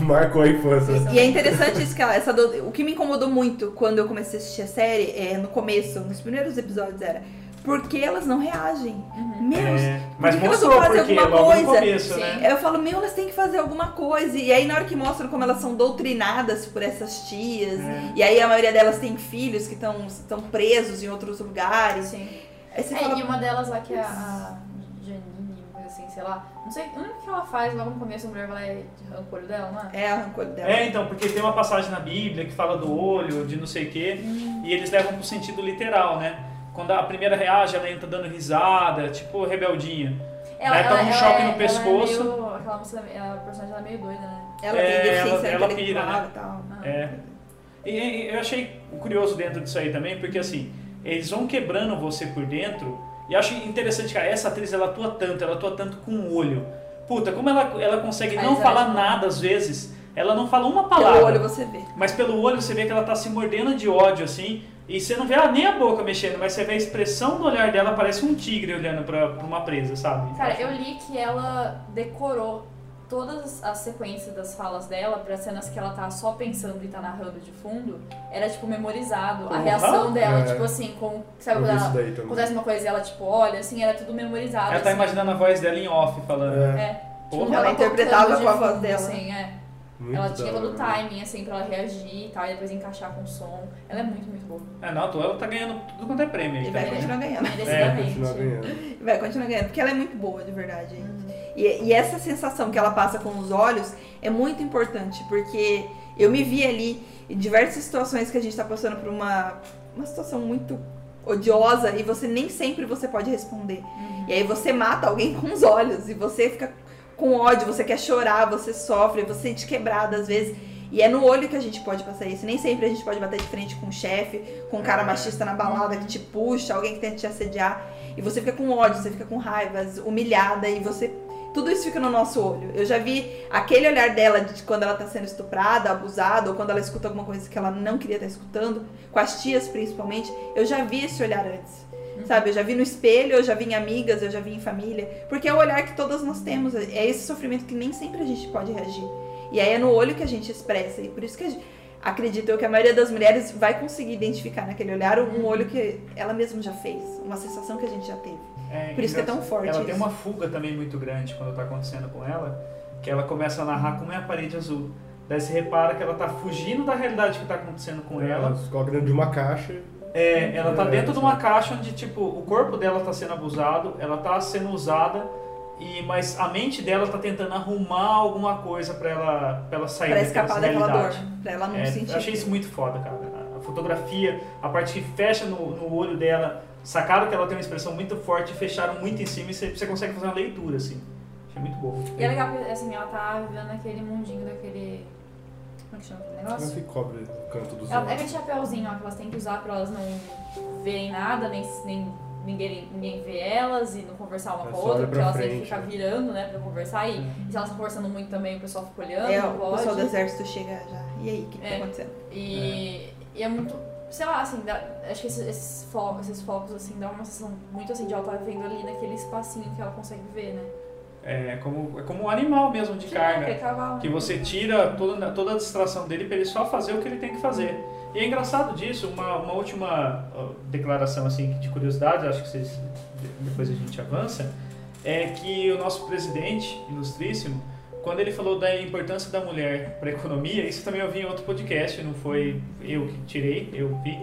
Marcou a infância. E é interessante isso que ela, essa do- o que me incomodou muito quando eu comecei a assistir a série, é, no começo, nos primeiros episódios era porque elas não reagem. Meu, É, mas que elas mostrou vão fazer porque alguma logo no coisa? começo, Sim. né? Eu falo, meu, elas têm que fazer alguma coisa. E aí, na hora que mostram como elas são doutrinadas por essas tias, É. e aí a maioria delas tem filhos que estão presos em outros lugares. Sim. Aí você É, fala, e uma delas lá que é a Janine, uma coisa assim, sei lá. Não sei, não lembro o que ela faz logo no começo, a mulher vai de rancor dela, não é? é, arrancou dela. É, então, porque tem uma passagem na Bíblia que fala do olho, de não sei o quê, e eles levam pro sentido literal, né? Quando a primeira reage, ela entra dando risada, tipo rebeldinha. Aí toma um choque no pescoço. É meio, aquela moça, a personagem ela é meio doida, né? Ela É, tem deficiência ela- ela pira, né? e tal. Ah. É. E, e eu achei curioso dentro disso aí também, porque assim, eles vão quebrando você por dentro, e eu acho interessante, cara, essa atriz ela atua tanto, ela atua tanto com o olho. Puta, como ela, ela consegue A não falar nada às vezes, ela não fala uma Pelo palavra. olho você vê. Mas pelo olho você vê que ela tá se mordendo de ódio, assim. E você não vê ela nem a boca mexendo, mas você vê a expressão do olhar dela, parece um tigre olhando pra, pra uma presa, sabe? Cara, eu li que ela decorou todas as sequências das falas dela para cenas que ela tá só pensando e tá narrando de fundo, era tipo memorizado. A Uhum. reação dela, É. tipo assim, com. Sabe quando ela daí acontece uma coisa e ela, tipo, olha, assim, era tudo memorizado. Ela tá assim. imaginando a voz dela em off, falando. É, É. Tipo, Ela interpretava tocando de com a voz fundo, dela. Assim, é. Muito Ela tinha todo o hora. timing, assim, pra ela reagir e tal, e depois encaixar com o som. Ela é muito, muito boa. É, não, à toa ela tá ganhando tudo quanto é prêmio E vai também. continuar ganhando. Merecidamente. Continua ganhando. E vai continuar ganhando, porque ela é muito boa, de verdade. E, e essa sensação que ela passa com os olhos é muito importante, porque eu me vi ali em diversas situações que a gente tá passando por uma, uma situação muito odiosa e você nem sempre você pode responder. E aí você mata alguém com os olhos e você fica com ódio, você quer chorar, você sofre, você sente quebrada às vezes. E é no olho que a gente pode passar isso. Nem sempre a gente pode bater de frente com um chefe, com um cara machista na balada que te puxa, alguém que tenta te assediar. E você fica com ódio, você fica com raiva, humilhada e você. Tudo isso fica no nosso olho. Eu já vi aquele olhar dela de quando ela tá sendo estuprada, abusada, ou quando ela escuta alguma coisa que ela não queria estar escutando, com as tias principalmente. Eu já vi esse olhar antes. Sabe, eu já vi no espelho, eu já vi em amigas, eu já vi em família. Porque é o olhar que todas nós temos. É esse sofrimento que nem sempre a gente pode reagir. E aí é no olho que a gente expressa. E por isso que a gente, acredito eu que a maioria das mulheres vai conseguir identificar naquele olhar um olho que ela mesma já fez, uma sensação que a gente já teve. É, Por isso que é tão forte Ela tem isso. uma fuga também muito grande quando tá acontecendo com ela, que ela começa a narrar como é a parede azul. Daí você repara que ela tá fugindo da realidade que tá acontecendo com ela. se coloca dentro de uma caixa. É, ela tá É, dentro de sim. uma caixa onde, tipo, o corpo dela tá sendo abusado, ela tá sendo usada, e mas a mente dela tá tentando arrumar alguma coisa pra ela, pra ela sair Pra daquela escapar daquela dor, pra ela não É, sentir. eu achei isso muito foda, cara. A- A fotografia, a parte que fecha no, no olho dela, sacaram que ela tem uma expressão muito forte, fecharam muito em cima e você, você consegue fazer uma leitura, assim. Achei muito bom. E é legal porque, assim, ela tá vivendo naquele mundinho daquele... Como é que chama aquele Ela negócio? que cobre o canto dos olhos. é aquele chapéuzinho ó, que elas têm que usar pra elas não verem nada, nem, nem ninguém, ninguém ver elas e não conversar uma É com a outra, porque elas têm que frente, ficar né? virando, né, pra conversar. E, e se elas estão conversando muito também, o pessoal fica olhando, É, não o pessoal do exército chega já. E aí, o que, que É. tá acontecendo? E é. e é muito, sei lá, assim, dá- acho que esses, esses, focos, esses focos, assim, dá uma sensação muito assim de ela estar vendo ali naquele espacinho que ela consegue ver, né? É como, é como um animal mesmo de Que carga. é. Que você tira toda, toda a distração dele para ele só fazer o que ele tem que fazer. E é engraçado disso, uma, uma última declaração assim de curiosidade, acho que vocês, depois a gente avança, é que o nosso presidente, ilustríssimo, quando ele falou da importância da mulher para a economia, isso também eu vi em outro podcast, não foi eu que tirei, eu vi,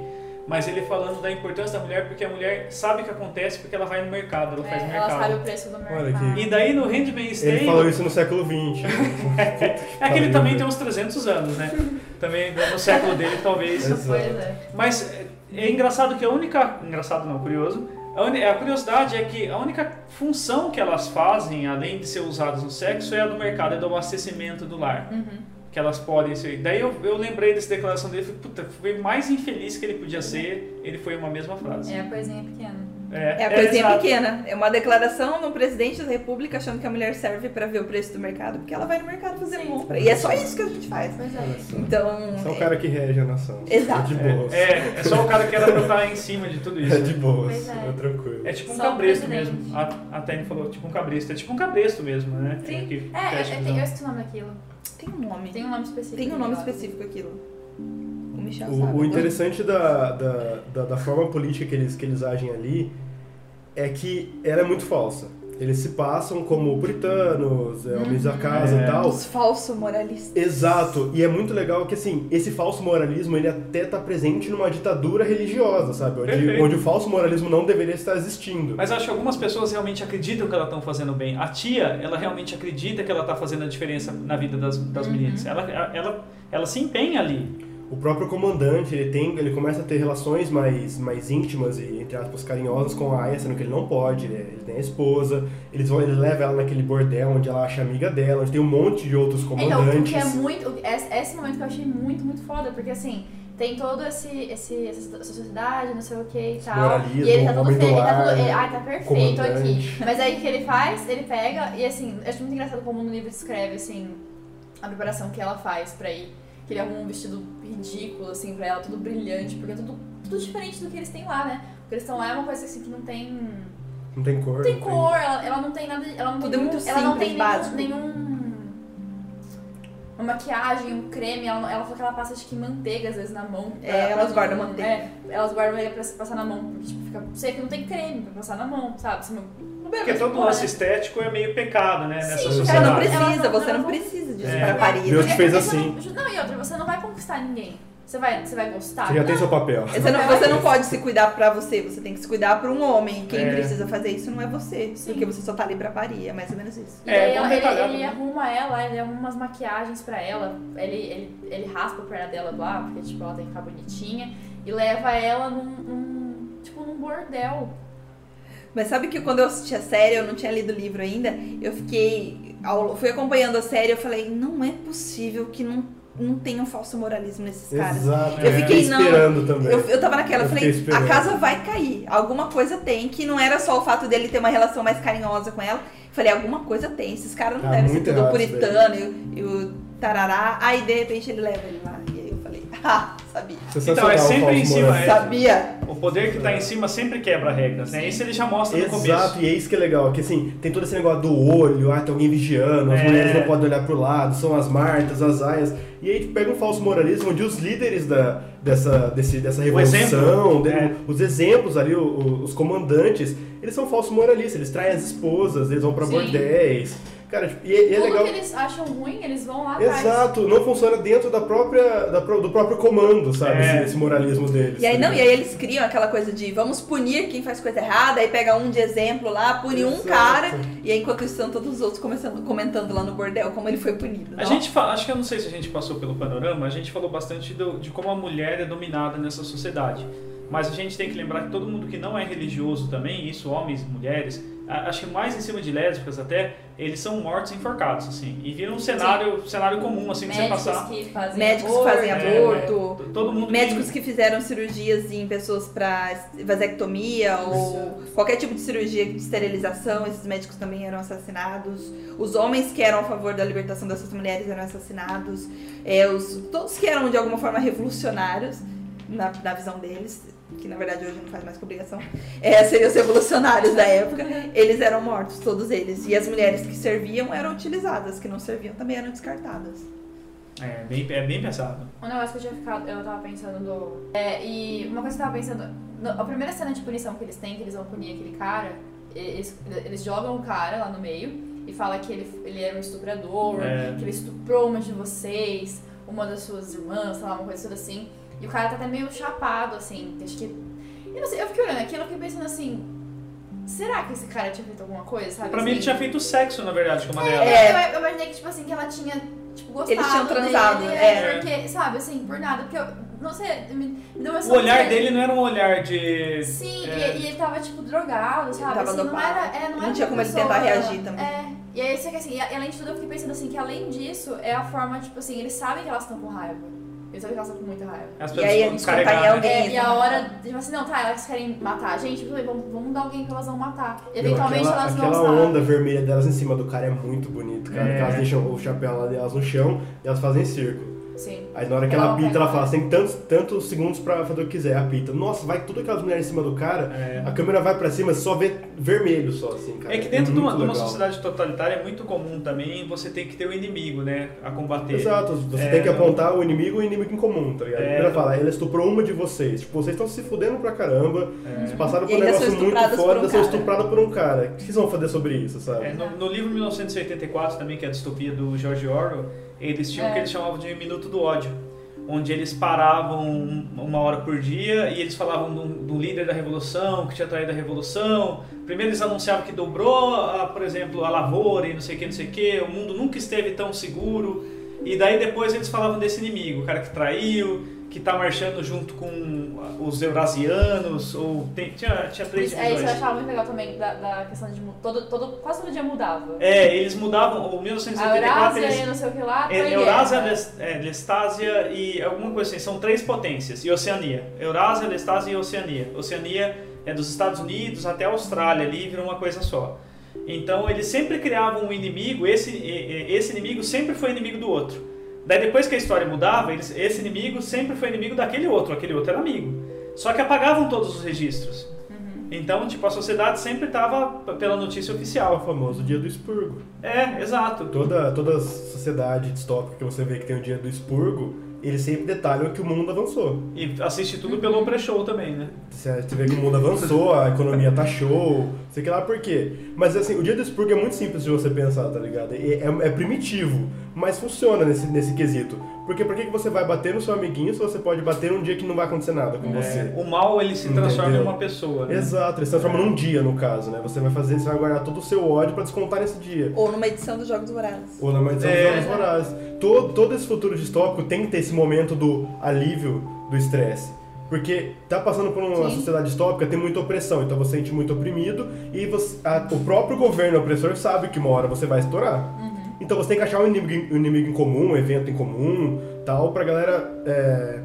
mas ele falando da importância da mulher porque a mulher sabe o que acontece porque ela vai no mercado, ela faz É, ela mercado. sabe o preço do Olha mercado. E daí no Handmaid's Tale... Ele falou isso no século XX. É que ele também tem uns 300 anos, né? Também no século dele, talvez. Exato. Pois é. Mas é- é engraçado que a única. Engraçado não, curioso. A curiosidade é que a única função que elas fazem, além de ser usadas no sexo, é a do mercado, é do abastecimento do lar. Uhum. Que elas podem ser. Daí eu, eu lembrei dessa declaração dele e falei, puta, foi mais infeliz que ele podia ser, ele foi uma mesma frase. É a coisinha pequena. É a coisinha exato. pequena. É uma declaração no presidente da república achando que a mulher serve pra ver o preço do mercado, porque ela vai no mercado fazer Sim. compra. E é só isso que a gente faz. Olha é. só. Então. Só o cara que rege a nação. Exato. É de boas. É, é, é só o cara que era pra estar em cima de tudo isso. É de boas. É. É tranquilo. É tipo um Só cabresto mesmo. A, a Tânia falou, tipo um cabresto. É tipo um cabresto mesmo, né? Sim. Que É, é, é, eu esqueci o nome daquilo. Tem um nome. Tem um nome específico. Tem um nome específico aquilo. O Michel sabe. O, o interessante da, da, da, da forma política que eles, que eles agem ali é que ela é muito falsa. Eles se passam como puritanos, é, homens da casa É. e tal. Os falsos moralistas. Exato, e é muito legal que assim, esse falso moralismo ele até tá presente numa ditadura religiosa, sabe? Onde, onde o falso moralismo não deveria estar existindo. Mas acho que algumas pessoas realmente acreditam que elas estão fazendo bem. A tia, ela realmente acredita que ela está fazendo a diferença na vida das, das meninas. Ela, ela, ela se empenha ali. O próprio comandante, ele tem, ele começa a ter relações mais, mais íntimas e, entre aspas, carinhosas com a Aya, sendo que ele não pode, ele, ele tem a esposa, eles vão, ele leva ela naquele bordel onde ela acha amiga dela, onde tem um monte de outros Então, comandantes. porque é muito. Esse, momento que eu achei muito, muito foda, porque assim. Tem todo esse, esse, essa sociedade, não sei o que e tal. e ele tá todo feliz, ele tá todo. ele- Ai, tá perfeito aqui. comandante. Mas aí o que ele faz, ele pega e assim, acho muito engraçado como no livro descreve assim a preparação que ela faz pra ir. Que ele arruma um vestido ridículo, assim, pra ela, tudo brilhante, porque é tudo, tudo diferente do que eles têm lá, né? O que eles estão lá é uma coisa assim que não tem. Não tem cor. Não tem cor, ela, ela não tem nada. Ela não Tudo tem é muito nenhum- ela não simples, tem básico. nenhum. nenhum uma maquiagem, um creme, ela, ela falou que ela passa acho que manteiga às vezes na mão. pra- É, elas pra- guardam manteiga. É, elas guardam manteiga pra passar na mão, porque tipo, fica seco, não tem creme pra passar na mão, sabe? Assim, não Porque todo lance estético é meio pecado, né? Nessa Sim, Ela sociedade. não precisa, você não precisa disso É. pra parir. Deus te né? fez assim. Não, não, e outra, você não vai conquistar ninguém. Você vai, você vai gostar? Você já tem Não. seu papel. Você não, você não pode se cuidar pra você, você tem que se cuidar pra um homem. Quem É. precisa fazer isso não é você, Sim. porque você só tá ali pra parir, é mais ou menos isso. E É, ela- ele, ele né? arruma ela, ele arruma umas maquiagens pra ela, ele, ele, ele raspa a perna dela lá, porque tipo, ela tem que ficar bonitinha, e leva ela num, num- tipo, num bordel. Mas sabe que quando eu assisti a série, eu não tinha lido o livro ainda, eu fiquei. ao- fui acompanhando a série, eu falei, não é possível que não, não tenha um falso moralismo nesses caras. Exato. Eu fiquei, não, esperando também. Eu, eu tava naquela, eu Eu falei, a casa vai cair. Alguma coisa tem, que não era só o fato dele ter uma relação mais carinhosa com ela. Falei, alguma coisa tem. Esses caras não Tá devem ser tudo puritano e, e o tarará. Aí de repente ele leva ele lá. Sabia. Sensacional, Então, é sempre em cima, moralista. é. Sabia. O poder que tá em cima sempre quebra regras, né? Isso ele já mostra no começo. Exato, e é isso que é legal, que assim, tem todo esse negócio do olho, ah, tem alguém vigiando, as É. mulheres não podem olhar pro lado, são as martas, as aias. E aí pega um falso moralismo onde os líderes da, dessa, desse, dessa revolução, exemplo, de- é. os exemplos ali, o- o- os comandantes, eles são falsos moralistas, eles traem as esposas, eles vão pra Sim. bordéis. Cara, e, e é Tudo legal. que eles acham ruim, eles vão lá atrás. Exato, não funciona dentro da própria, da do próprio comando, sabe? É. Esse, esse moralismo deles. E aí tá não, e aí eles criam aquela coisa de vamos punir quem faz coisa errada, aí pega um de exemplo lá, pune um Exato. cara, e aí enquanto estão todos os outros começando, comentando lá no bordel como ele foi punido. A Não? gente fala, acho que eu não sei se a gente passou pelo panorama, a gente falou bastante do- de como a mulher é dominada nessa sociedade. Mas a gente tem que lembrar que todo mundo que não é religioso também, isso homens e mulheres, a- acho que mais em cima de lésbicas até, eles são mortos enforcados, assim. E vira um cenário, cenário comum, assim, pra você passar. que fazem Médicos que fazem É, aborto, é. Todo mundo médicos que fizeram cirurgias em pessoas para vasectomia ou qualquer tipo de cirurgia de esterilização, esses médicos também eram assassinados. Os homens que eram a favor da libertação dessas mulheres eram assassinados. É, os, todos que eram de alguma forma revolucionários, na, na visão deles, que na verdade hoje não faz mais que obrigação, é, seriam os revolucionários da época, eles eram mortos, todos eles. E as mulheres que serviam eram utilizadas, que não serviam também eram descartadas. É bem, é bem pesado. Um negócio que eu tinha ficado, eu tava pensando do. É, e uma coisa que eu tava pensando. no- a primeira cena de punição que eles têm, que eles vão punir aquele cara, eles, eles jogam o cara lá no meio e fala que ele, ele era um estuprador, É. que ele estuprou uma de vocês, uma das suas irmãs, sei lá, uma coisa toda assim. E o cara tá até meio chapado, assim. Acho que. Eu não sei, eu fiquei olhando aquilo e fiquei pensando assim. Será que esse cara tinha feito alguma coisa, sabe? Pra mim ele assim? tinha feito sexo, na verdade, com uma É, dela. eu, eu imaginei que, tipo assim, que ela tinha, tipo, gostado Eles tinham transado, dele, é. Porque, sabe, assim, por nada. Porque eu, não sei, me, me deu uma O olhar de- dele não era um olhar de. Sim, é, e, e ele tava, tipo, drogado, sabe? tava assim, não era, é, não, Não era tinha como ele tentar reagir também. É, e aí, que assim, e além de tudo, eu fiquei pensando assim, que além disso, é a forma, tipo assim, eles sabem que elas estão com raiva. Eles sabem que elas com muita raiva. As E aí pessoas descontar em alguém. É, e a né? hora, tipo assim, não, tá, elas querem matar a gente, bem, vamos, vamos dar alguém que elas vão matar. E eventualmente aquela, elas aquela vão sabe? onda vermelha delas em cima do cara é muito bonito, cara. É. Elas deixam o chapéu lá delas no chão e elas fazem círculo. Sim. Aí na hora que Ela apita, ela fala, você tem tantos, tantos segundos pra fazer o que quiser, apita. Nossa, vai tudo aquelas mulheres em cima do cara, É. a câmera vai pra cima, você só vê vermelho só, assim, cara. É que dentro de uma, de uma sociedade totalitária é muito comum também você ter que ter o inimigo, né? A combater. Exato, você É, tem que apontar o inimigo e o inimigo em comum, tá ligado? É, ela fala, ela estuprou uma de vocês. Tipo, vocês estão se fudendo pra caramba, É. vocês passaram por um negócio muito foda, um são cara. estupradas por um cara. O que vocês vão fazer sobre isso, sabe? É, no, no livro 1984 também, que é a distopia do George Orwell, eles tinham o que É. eles chamavam de Minuto do Ódio, onde eles paravam um- uma hora por dia e eles falavam do, do líder da revolução, que tinha traído a revolução. Primeiro eles anunciavam que dobrou, a, por exemplo, a lavoura e não sei o que, não sei o que, o mundo nunca esteve tão seguro. E daí depois eles falavam desse inimigo, o cara que traiu, que tá marchando junto com os eurasianos, ou tem- tinha, tinha três Isso, é, isso eu achava muito legal também, da, da questão de. Todo, todo, quase todo dia mudava. É, eles mudavam, o A 1974 Eurásia eles... e não sei o que lá. É, Eurásia, guerra. Les- é, Lestásia e alguma coisa assim. São três potências. E Oceania. Eurásia, Lestásia e Oceania. Oceania é dos Estados Unidos até a Austrália ali, vira uma coisa só. Então eles sempre criavam um inimigo, esse, esse inimigo sempre foi inimigo do outro. Daí depois que a história mudava, eles, esse inimigo sempre foi inimigo daquele outro, aquele outro era amigo. Só que apagavam todos os registros. Então, tipo, a sociedade sempre estava pela notícia É o oficial. famoso dia do expurgo. É, exato. Toda, toda sociedade distópica que você vê que tem o dia do expurgo, eles sempre detalham que o mundo avançou. E assiste tudo pelo pré-show também, né? Você vê que o mundo avançou, a economia tá show, sei que lá por quê. Mas assim, o dia do expurgo é muito simples de você pensar, tá ligado? É, é- é primitivo, mas funciona nesse, nesse quesito. Porque por que que você vai bater no seu amiguinho se você pode bater num dia que não vai acontecer nada com você? É, o mal ele se transforma Entendeu? em uma pessoa. Né? Exato, ele se transforma num dia, no caso, né? Você vai fazer, você vai guardar todo o seu ódio pra descontar nesse dia. Ou numa edição dos Jogos Vorazes. Ou na maldição É. dos Jogos Vorazes. Todo, todo esse futuro distópico tem que ter esse momento do alívio do estresse. Porque tá passando por uma Sim. sociedade distópica, tem muita opressão, então você se sente muito oprimido e você- a- o próprio governo opressor sabe que uma hora você vai estourar. Então você tem que achar um inimigo, um inimigo em comum, um evento em comum, tal, pra galera é,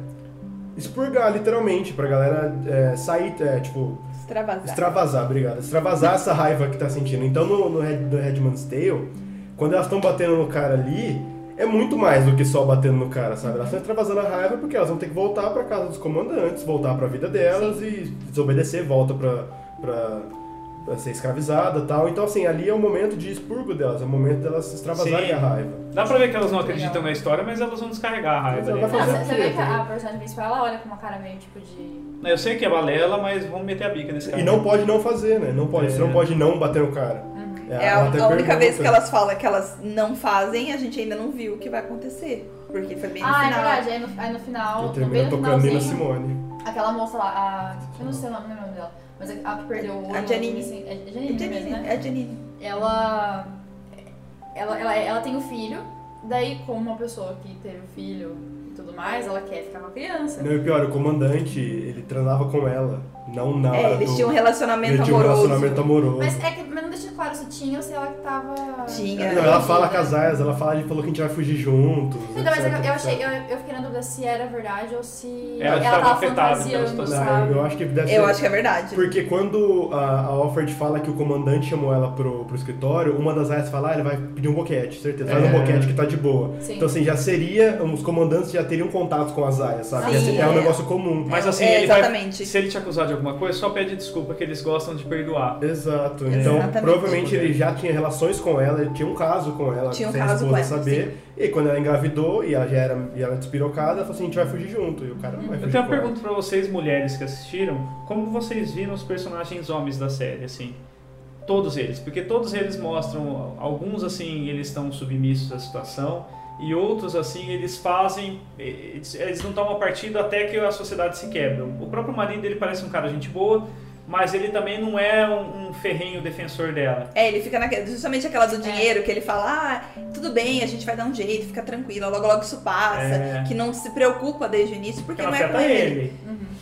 expurgar, literalmente, pra galera é, sair, é, tipo, Extravasar. Extravasar, obrigado. Extravasar essa raiva que tá sentindo. Então no, no, Red, no Redman's Tale, quando elas estão batendo no cara ali, é muito mais do que só batendo no cara, sabe? Elas estão extravasando a raiva porque elas vão ter que voltar pra casa dos comandantes, voltar pra vida delas e desobedecer, volta pra, pra, pra ser escravizada e tal. Então, assim, ali é o momento de expurgo delas, é o momento delas extravasarem Sim. a raiva. Dá pra ver que elas não acreditam na história, mas elas vão descarregar a raiva. Ela Não, fazer você, vê que a, a personagem principal ela olha com uma cara meio tipo de. Eu sei que é balela, mas vamos meter a bica nesse cara. E não pode não fazer, né? Não pode, É. você não pode não bater no cara. É a, ela até a única vez que elas falam que elas não fazem, a gente ainda não viu o que vai acontecer. Porque foi bem no Ah, é final. verdade. Aí no, aí no final, Eu no termino bem no tocando Nina finalzinho, Simone. aquela moça lá, a. Eu não sei o nome, não o nome dela. Mas a, a que perdeu o olho. A Janine. assim, é, é É Janine, Janine, mesmo, né? é a Janine. ela, ela, ela, ela tem o filho, daí como uma pessoa que teve o filho e tudo mais, ela quer ficar com a criança. Não, e pior, o comandante, ele transava com ela, não na hora É, eles do... tinham um relacionamento tinha um amoroso. relacionamento amoroso. Mas é que mas não deixa claro se tinha ou se ela que tava. Tinha. Não, ela fala perdida. casais, ela fala, ele falou que a gente vai fugir juntos. Então, mas etc, eu, eu achei, eu, eu fiquei na dúvida se era verdade ou se Ela ela, estava tava afetada pela fantasiando, sabe? eu acho que deve Eu ser... acho que é verdade. Porque quando a, a Alfred fala que o comandante chamou ela pro, pro escritório, uma das aias fala, ah, ele vai pedir um boquete, certeza. Faz um É. boquete que tá de boa. Sim. Então, assim, já seria, os comandantes já teriam contato com as aias, sabe? Sim, é, um é. negócio comum. Mas assim, É, ele vai, exatamente. se ele te acusar de alguma coisa, só pede desculpa, que eles gostam de perdoar. Exato. Então, Exatamente. provavelmente ele já tinha relações com ela, ele tinha um caso com ela, Tinha um sem a caso esposa com ela, saber. E quando ela engravidou e ela já era, e ela despirocada, ela falou assim, a gente vai fugir junto. E o cara não vai Eu fugir tenho uma pergunta pra vocês, mulheres que assistiram. Como vocês viram os personagens homens da série, assim? Todos eles. Porque todos eles mostram... Alguns, assim, eles estão submissos à situação. E outros, assim, eles fazem... Eles, eles não tomam partido até que a sociedade se quebra. O próprio marido, ele parece um cara gente boa. Mas ele também não é um, um ferrenho defensor dela. É, ele fica naquela, justamente aquela É. do dinheiro, que ele fala, ah, tudo bem, a gente vai dar um jeito, fica tranquila, logo logo isso passa, É. que não se preocupa desde o início, porque Porque não não é com ele. ele.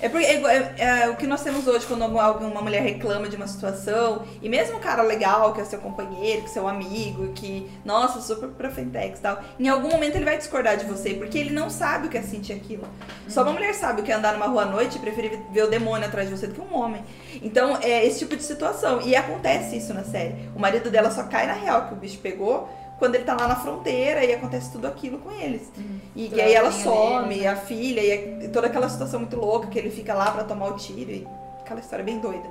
É porque é, é- é o que nós temos hoje quando algum- alguma mulher reclama de uma situação, e mesmo um cara legal, que é seu companheiro, que é seu amigo, que, nossa, super profentex e tal, em algum momento ele vai discordar de você, porque ele não sabe o que é sentir aquilo. Só uma mulher sabe o que é andar numa rua à noite e preferir ver o demônio atrás de você do que um homem. Então, é esse tipo de situação. E acontece isso na série. O marido dela só cai na real que o bicho pegou quando ele tá lá na fronteira e acontece tudo aquilo com eles. E, Toda aí ela some, deles, né? a filha, e, a- toda aquela situação muito louca que ele fica lá pra tomar o tiro e aquela história bem doida.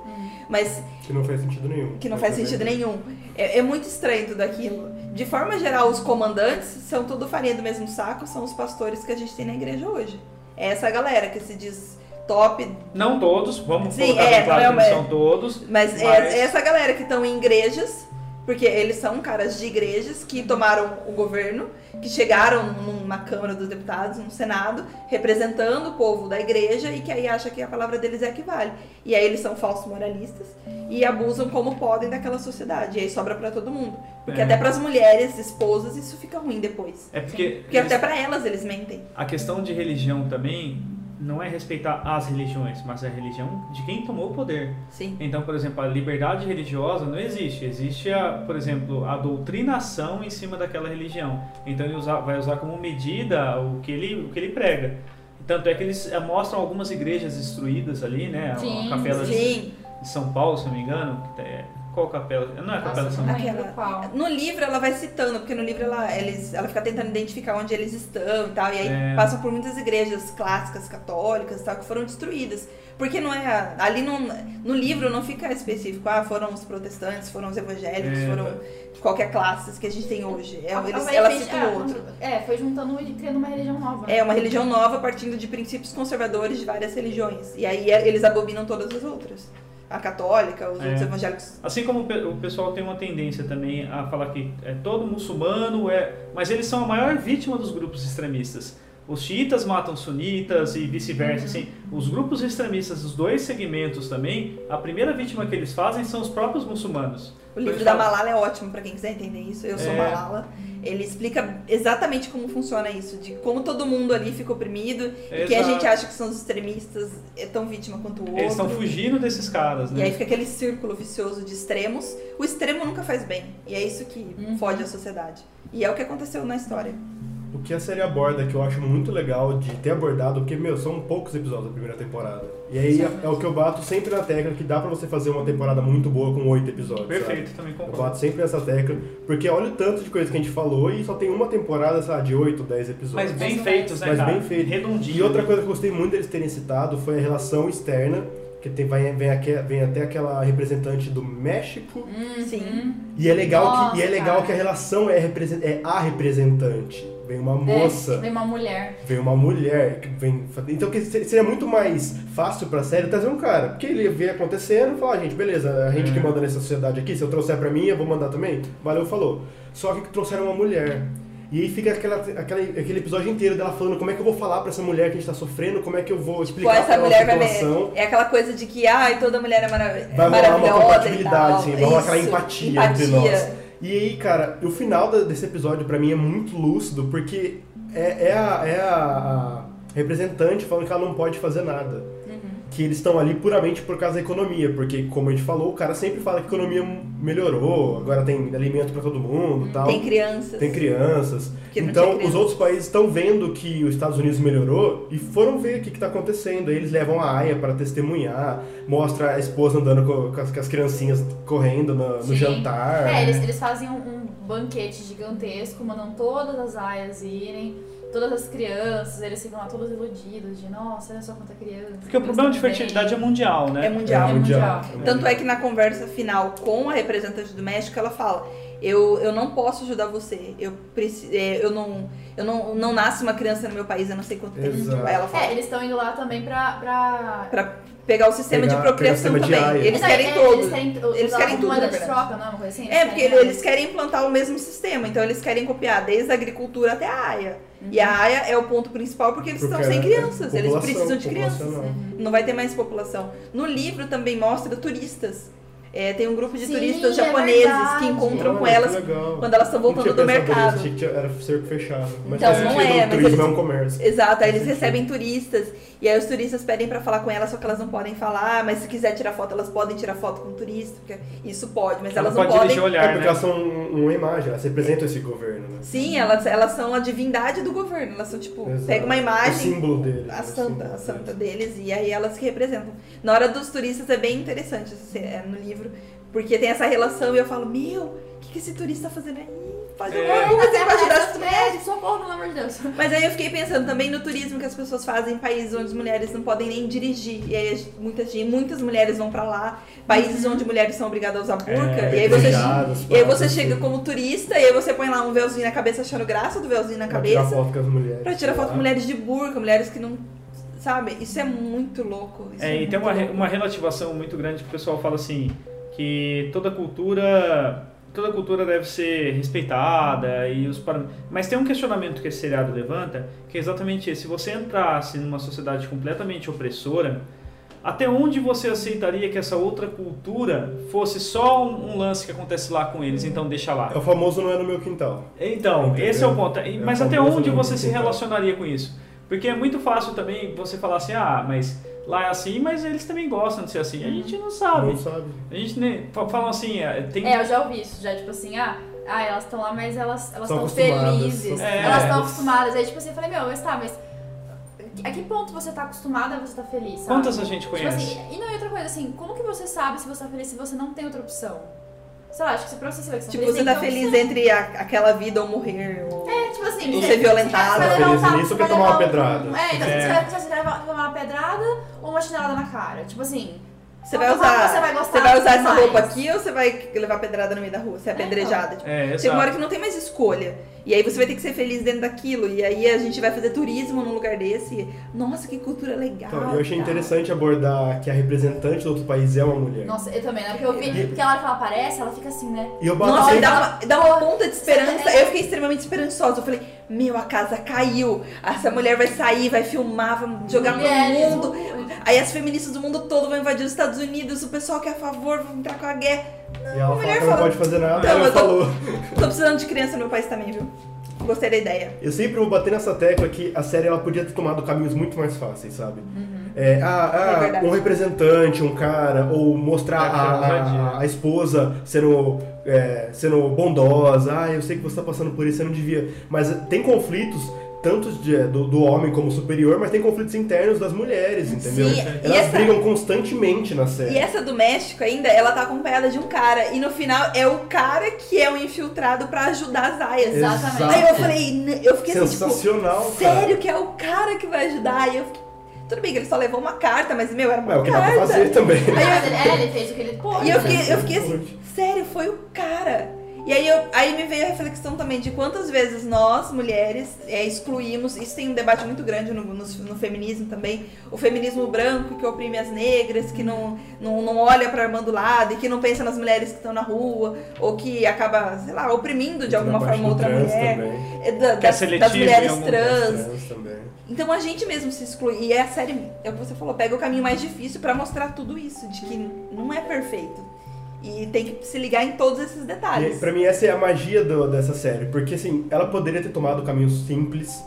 Mas Que não faz sentido nenhum. que não faz sentido nenhum. É, é muito estranho tudo aquilo. De forma geral, os comandantes são tudo farinha do mesmo saco, são os pastores que a gente tem na igreja hoje. É essa galera que se diz top, Não todos, vamos Sim, colocar é, claro não é que não são todos. mas, Mas- É, é essa galera que estão em igrejas, porque eles são caras de igrejas que tomaram o governo, que chegaram numa Câmara dos Deputados, num Senado, representando o povo da igreja e que aí acha que a palavra deles é que vale. E aí eles são falsos moralistas e abusam como podem daquela sociedade. E aí sobra pra todo mundo. Porque É. até pras mulheres, esposas, isso fica ruim depois. É porque, Porque até pra elas eles mentem. a questão de religião também não é respeitar as religiões, mas a religião de quem tomou o poder. Sim. Então, por exemplo, a liberdade religiosa não existe. Existe, a, por exemplo, a doutrinação em cima daquela religião. Então ele usa- vai usar como medida o que ele, o que ele prega. Tanto é que eles eh, mostram algumas igrejas destruídas ali, né? Sim, a capela de- Sim. de São Paulo, se não me engano. que é- Qual capela? Não é a capela de São não qual. No livro ela vai citando, porque no livro ela, eles, ela fica tentando identificar onde eles estão e tal. E aí É. passam por muitas igrejas clássicas, católicas e tal, que foram destruídas. Porque não é. Ali no, no livro não fica específico, ah, foram os protestantes, foram os evangélicos, É. foram qualquer classe que a gente tem hoje. É, eles, Aí ela fez- cita o outro. É, foi juntando e criando uma religião nova. né? É uma religião nova partindo de princípios conservadores de várias religiões. E aí é- eles abominam todas as outras. A católica, os É. outros evangélicos. Assim como o pessoal tem uma tendência também a falar que é todo muçulmano é, mas eles são a maior vítima dos grupos extremistas. Os xiitas matam sunitas e vice-versa, assim. Os grupos extremistas dos dois segmentos também, a primeira vítima que eles fazem são os próprios muçulmanos. O livro da Malala é ótimo pra quem quiser entender isso. Eu sou É. Malala. Ele explica exatamente como funciona isso, de como todo mundo ali fica oprimido e quem a Exato. gente acha que são os extremistas é tão vítima quanto o outro. Eles estão fugindo desses caras, E aí né? fica aquele círculo vicioso de extremos. O extremo nunca faz bem. E é isso que Uhum. fode a sociedade. E é o que aconteceu na história. O que a série aborda, que eu acho muito legal de ter abordado, porque, meu, são poucos episódios da primeira temporada. E aí é, é o que eu bato sempre na tecla, que dá pra você fazer uma temporada muito boa com oito episódios. Perfeito, sabe? também Eu concordo. bato sempre nessa tecla, porque olha o tanto de coisa que a gente falou e só tem uma temporada, sei lá, de 8, 10 episódios. Mas bem feitos, né, Mas cara? bem feito. Redondinho. E outra coisa que eu gostei muito deles terem citado foi a relação externa, que tem, vai, vem, vem até aquela representante do México. Uhum. Sim. E é legal, Nossa, que, e é legal cara. que a relação é, é a representante. Vem uma moça. É, vem uma mulher. Vem uma mulher que vem. Então seria muito mais fácil pra série trazer um cara. Porque ele vê acontecendo e fala, ah, gente, beleza, a gente que manda nessa sociedade aqui, se eu trouxer pra mim, eu vou mandar também. Valeu, falou. Só que trouxeram uma mulher. E aí fica aquela, aquela, aquele episódio inteiro dela falando como é que eu vou falar pra essa mulher que a gente tá sofrendo, como é que eu vou Pô, explicar pra essa ela mulher a vai situação. ver. É aquela coisa de que, ai, toda mulher é, marav é Vai rolar uma maravilhosa. compatibilidade, assim, vai rolar aquela Isso, empatia, entre empatia. nós. E aí, cara, o final desse episódio pra mim é muito lúcido, porque é, é, a, é a representante falando que ela não pode fazer nada. Que eles estão ali puramente por causa da economia, porque, como a gente falou, o cara sempre fala que a economia melhorou, agora tem alimento pra todo mundo e tal. Tem crianças. Tem crianças. Então, tinha os criança. outros países estão vendo que os Estados Unidos melhorou e foram ver o que está acontecendo. Aí eles levam a Aya para testemunhar, mostra a esposa andando com, com as, com as criancinhas correndo no, no Sim. jantar. É, eles, eles fazem um, um banquete gigantesco, mandam todas as aias irem, todas as crianças, eles ficam lá todos iludidos de, nossa, olha só quanta criança. Porque o problema de fertilidade é mundial, né? É mundial. É É mundial. mundial. Tanto é que na conversa final com a representante do México, ela fala: Eu, eu não posso ajudar você. Eu, preci- é, eu, não, eu não, não nasce uma criança no meu país, eu não sei quanto tempo. Aí ela fala: É, eles estão indo lá também pra. pra... Pra pegar o sistema Pegar- de procriação sistema de também. AIA. Eles querem é, todos. Eles querem, Eles querem tudo, de verdade. troca, não? Uma coisa assim? É, porque querem- eles querem implantar o mesmo sistema, então eles querem copiar desde a agricultura até a AIA. E Uhum. a AIA é o ponto principal porque eles Porque estão sem é crianças, eles precisam de crianças. populacional. Não vai ter mais população. No livro também mostra turistas. É, tem um grupo de Sim, turistas é japoneses verdade. que encontram com Olha, que elas quando elas estão Não voltando do mercado. Achei que tinha- era cerco fechado. Mas Então, não é, o mas turismo eles- é um comércio. Exato, aí eles recebem turistas e aí os turistas pedem pra falar com elas, só que elas não podem falar, mas se quiser tirar foto, elas podem tirar foto com o turista, porque isso pode, mas Ela elas não pode podem. dirigir o É olhar, porque né? elas são um- uma imagem, elas representam esse governo, né? Sim, elas, elas são a divindade do governo, elas são tipo, Exato. pega uma O imagem, símbolo deles. a o santa, a santa deles. deles, e aí elas que representam. Na hora dos turistas é bem interessante é, no livro, porque tem essa relação e eu falo, meu, o que, que esse turista tá fazendo aí? Faz É. coisa, até você pode dar parece médico, socorro, pelo amor de Deus. Mas aí eu fiquei pensando também no turismo que as pessoas fazem em países onde as mulheres não podem nem dirigir. E aí muitas, muitas mulheres vão pra lá, países onde mulheres são obrigadas a usar burca. É, e aí você, e aí você chega como turista e aí você põe lá um véuzinho na cabeça achando graça do véuzinho na pra tirar cabeça. foto com as mulheres. Pra tirar foto com mulheres de burca, mulheres que não. Sabe? Isso é muito louco. Isso É, e tem uma, louco. uma relativação muito grande que o pessoal fala assim, que toda cultura toda cultura deve ser respeitada e os mas tem um questionamento que esse seriado levanta que é exatamente esse se você entrasse numa sociedade completamente opressora até onde você aceitaria que essa outra cultura fosse só um, um lance que acontece lá com eles então deixa lá É o famoso não é no meu quintal. então, Entendeu? esse é o ponto. É Mas o até onde você se tentar. relacionaria com isso? Porque é muito fácil também você falar assim, ah, mas lá é assim, mas eles também gostam de ser assim. A gente não sabe. Não sabe. A gente nem. fa- Falam assim, é, tem. É, eu já ouvi isso, já, tipo assim, ah, ah elas estão lá, mas elas estão acostumadas, felizes. É. Elas estão acostumadas. Aí, tipo assim, eu falei, meu, mas tá, mas. A que ponto você tá acostumada a você tá feliz? Sabe? Quantas a gente Tipo conhece? assim, e não, e outra coisa, assim, como que você sabe se você tá feliz se você não tem outra opção? Sei lá, acho que se pra você saber que você Tipo, você tá ter feliz entre a- aquela vida ou morrer. Ou... É, tipo assim, Ou você- ser violentado. você Tá um feliz tapa, nisso você ou vai quer tomar uma um- pedrada? É, então É. você vai, você tomar uma pedrada ou uma chinelada na cara. Tipo assim, Você vai que usar, você vai você vai usar essa mais? roupa aqui ou você vai levar pedrada no meio da rua? Você é então. apedrejada. Tipo, É, Chega uma hora que não tem mais escolha. E aí você vai ter que ser feliz dentro daquilo. E aí a gente vai fazer turismo num lugar desse. Nossa, que cultura legal. Então, eu achei interessante abordar que a representante do outro país é uma mulher. Nossa, eu também, né? Porque eu vi, porque a hora que ela aparece, ela fica assim, né? E eu Nossa, e dá uma, dá uma ponta de esperança. É. Eu fiquei extremamente esperançosa. Eu falei, meu, a casa caiu. Essa mulher vai sair, vai filmar, vai jogar Mulheres, no mundo. Aí as feministas do mundo todo vão invadir os Estados Unidos. O pessoal que é a favor vai entrar com a guerra. E ela fala mulher que não fala- pode fazer nada, Não, ela eu tô- falou. Tô precisando de criança no meu país também, viu? Gostei da ideia. Eu sempre vou bater nessa tecla que a série ela podia ter tomado caminhos muito mais fáceis, sabe? É, ah, ah, É um representante, um cara, ou mostrar É, a, a, a esposa sendo é, sendo bondosa, ah, eu sei que você tá passando por isso, você não devia. Mas tem conflitos tanto de- do, do homem como superior, mas tem conflitos internos das mulheres, entendeu? Sim, Elas essa- brigam constantemente na série. E essa do México ainda, ela tá acompanhada de um cara. E no final é o cara que é o infiltrado pra ajudar as aias. Exatamente. Aí eu falei, "N- eu fiquei assim, tipo, Sensacional, cara. sério que é o cara que vai ajudar? E eu fiquei, tudo bem que ele só levou uma carta, mas meu, era uma É o que dá carta. pra fazer também. Mas ele, é, ele fez o que ele pôde. E eu né? fiquei, eu fiquei assim, sério, foi o cara. E aí, eu, aí me veio a reflexão também de quantas vezes nós, mulheres, é, excluímos. Isso tem um debate muito grande no, no, no feminismo também. O feminismo branco que oprime as negras, que não, não, não olha pra irmã do lado e que não pensa nas mulheres que estão na rua, ou que acaba, sei lá, oprimindo de alguma forma outra mulher. Também. É, da- Que é das, das mulheres trans. Trans também. Então a gente mesmo se exclui. E é a série, é o que você falou, pega o caminho mais difícil pra mostrar tudo isso, de que não é perfeito. E tem que se ligar em todos esses detalhes. pra mim essa é a magia do- dessa série, porque assim, ela poderia ter tomado o caminho simples,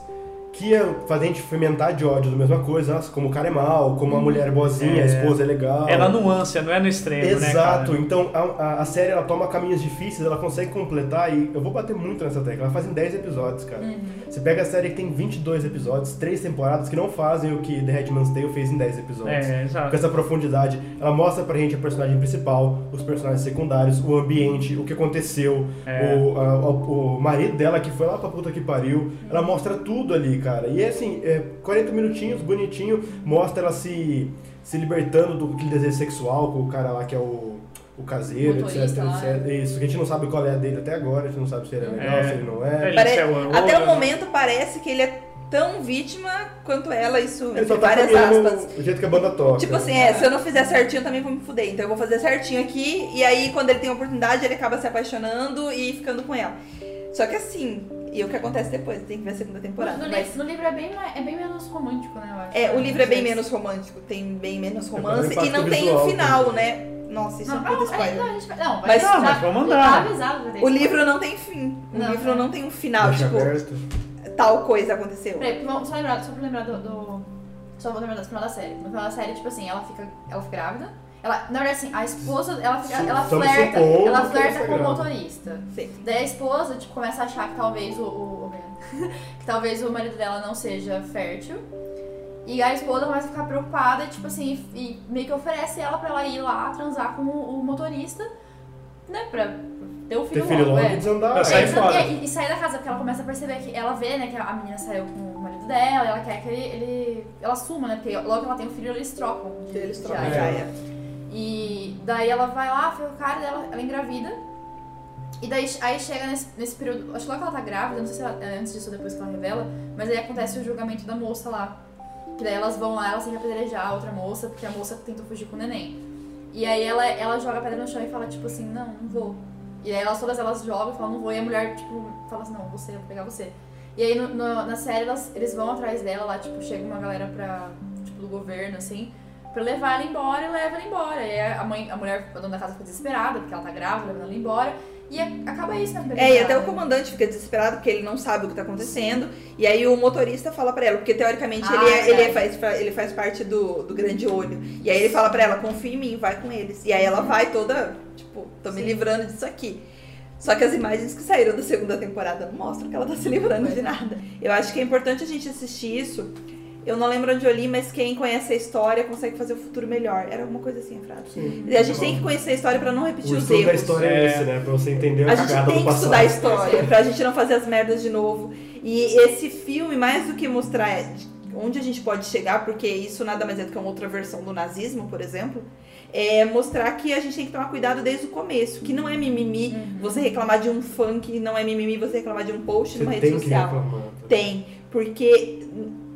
que ia fazer a gente fermentar de ódio da mesma coisa, nossa, como o cara é mal, como a mulher é boazinha, a É. esposa é legal. É na nuance, não é no extremo, né, Exato, então a, a- a série ela toma caminhos difíceis, ela consegue completar e eu vou bater muito nessa tecla. Ela faz em 10 episódios, cara. Você pega a série que tem 22 episódios, 3 temporadas que não fazem o que The Headman's Tale fez em 10 episódios. É, Com exato. essa profundidade, ela mostra pra gente a personagem principal, os personagens secundários, o ambiente, o que aconteceu, É. o, a- o, o marido dela que foi lá pra puta que pariu. Ela mostra tudo ali, cara. E é assim, é 40 minutinhos, bonitinho, mostra ela se, se libertando do aquele desejo sexual com o cara lá que é o, o caseiro, etc, lá. etc. Isso, que a gente não sabe qual é a dele até agora, a gente não sabe se ele é legal, É. se ele não É, é. Pare- é o- Até o o- momento parece que ele é tão vítima quanto ela, isso Ele só tá várias aspas. do jeito que a banda toca. Tipo assim, é, se eu não fizer certinho, eu também vou me fuder. Então eu vou fazer certinho aqui, e aí quando ele tem a oportunidade, ele acaba se apaixonando e ficando com ela. Só que assim, e o que acontece depois? Tem que ver a segunda temporada. No, mas- livro, no livro é bem, é bem menos romântico, né, eu acho. É, o livro é bem Mas- menos romântico, tem bem menos É, romance mas e não tem um final, também. né? Nossa, isso é Não, é, spoiler. não, gente não, Mas- já- Não, mas vamos andar. Tá ter O livro não tem fim. O Não, livro é. não tem um final, Deixa tipo, aberto. tal coisa aconteceu. Peraí, vamos só lembrar, só pra lembrar do, do- Só vou lembrar do final da série. No final da série, tipo assim, ela fica, ela fica grávida. Ela, na verdade, assim, a esposa, ela, fica, ela flerta, ela flerta com o motorista. Sim. Daí a esposa, tipo, começa a achar que talvez o, o, o- que talvez o marido dela não seja fértil. E a esposa começa a ficar preocupada, tipo assim, e meio que oferece ela pra ela ir lá transar com o, o motorista, né, pra ter o filho, Ter filho logo é. e desandar. É, fora. E, e sair da casa, porque ela começa a perceber que ela vê, né, que a menina saiu com o marido dela, e ela quer que ele, ele- ela suma, né, porque logo que ela tem um filho, eles trocam. de- Eles trocam já, é. E daí ela vai lá, fica com o cara dela, ela engravida. E daí aí chega nesse, nesse período, acho que logo ela tá grávida, não sei se ela, é antes disso ou depois que ela revela, mas aí acontece o julgamento da moça lá. Que daí elas vão lá, elas têm que apedrejar a outra moça, porque a moça tentou fugir com o neném. E aí ela, ela joga a pedra no chão e fala, tipo assim, não, não vou. E aí elas todas elas jogam e falam, não vou, e a mulher, tipo, fala assim, não, você, eu vou pegar você. E aí no- no- na série elas, eles vão atrás dela lá, tipo, chega uma galera pra, tipo, do governo, assim, pra levar ela embora e leva ela embora. E a mãe, a mulher, a dona da casa fica desesperada, porque ela tá grávida, levando ela embora. E a- acaba isso, né? primeira É, e até o comandante fica desesperado porque ele não sabe o que tá acontecendo. E aí o motorista fala pra ela, porque teoricamente Ah, ele, é- ele, é. faz, ele faz parte do, do grande olho. E aí ele fala pra ela, confia em mim, vai com eles. E aí ela vai toda, tipo, tô me Sim. livrando disso aqui. Só que as imagens que saíram da segunda temporada não mostram que ela tá se livrando de nada. Eu acho que é importante a gente assistir isso. Eu não lembro onde eu li, mas quem conhece a história consegue fazer o futuro melhor. Era alguma coisa assim, a frase. Sim. E a gente tem que conhecer a história pra não repetir O os estudo da erros. história é É. esse, né? Pra você entender a, A gente cagada tem do que passado. estudar a história pra gente não fazer as merdas de novo. E esse filme, mais do que mostrar onde a gente pode chegar, porque isso nada mais é do que uma outra versão do nazismo, por exemplo, é mostrar que a gente tem que tomar cuidado desde o começo, que não é mimimi Uhum. você reclamar de um funk, não é mimimi você reclamar de um post Você numa rede tem que social. reclamar. tá? Tem, porque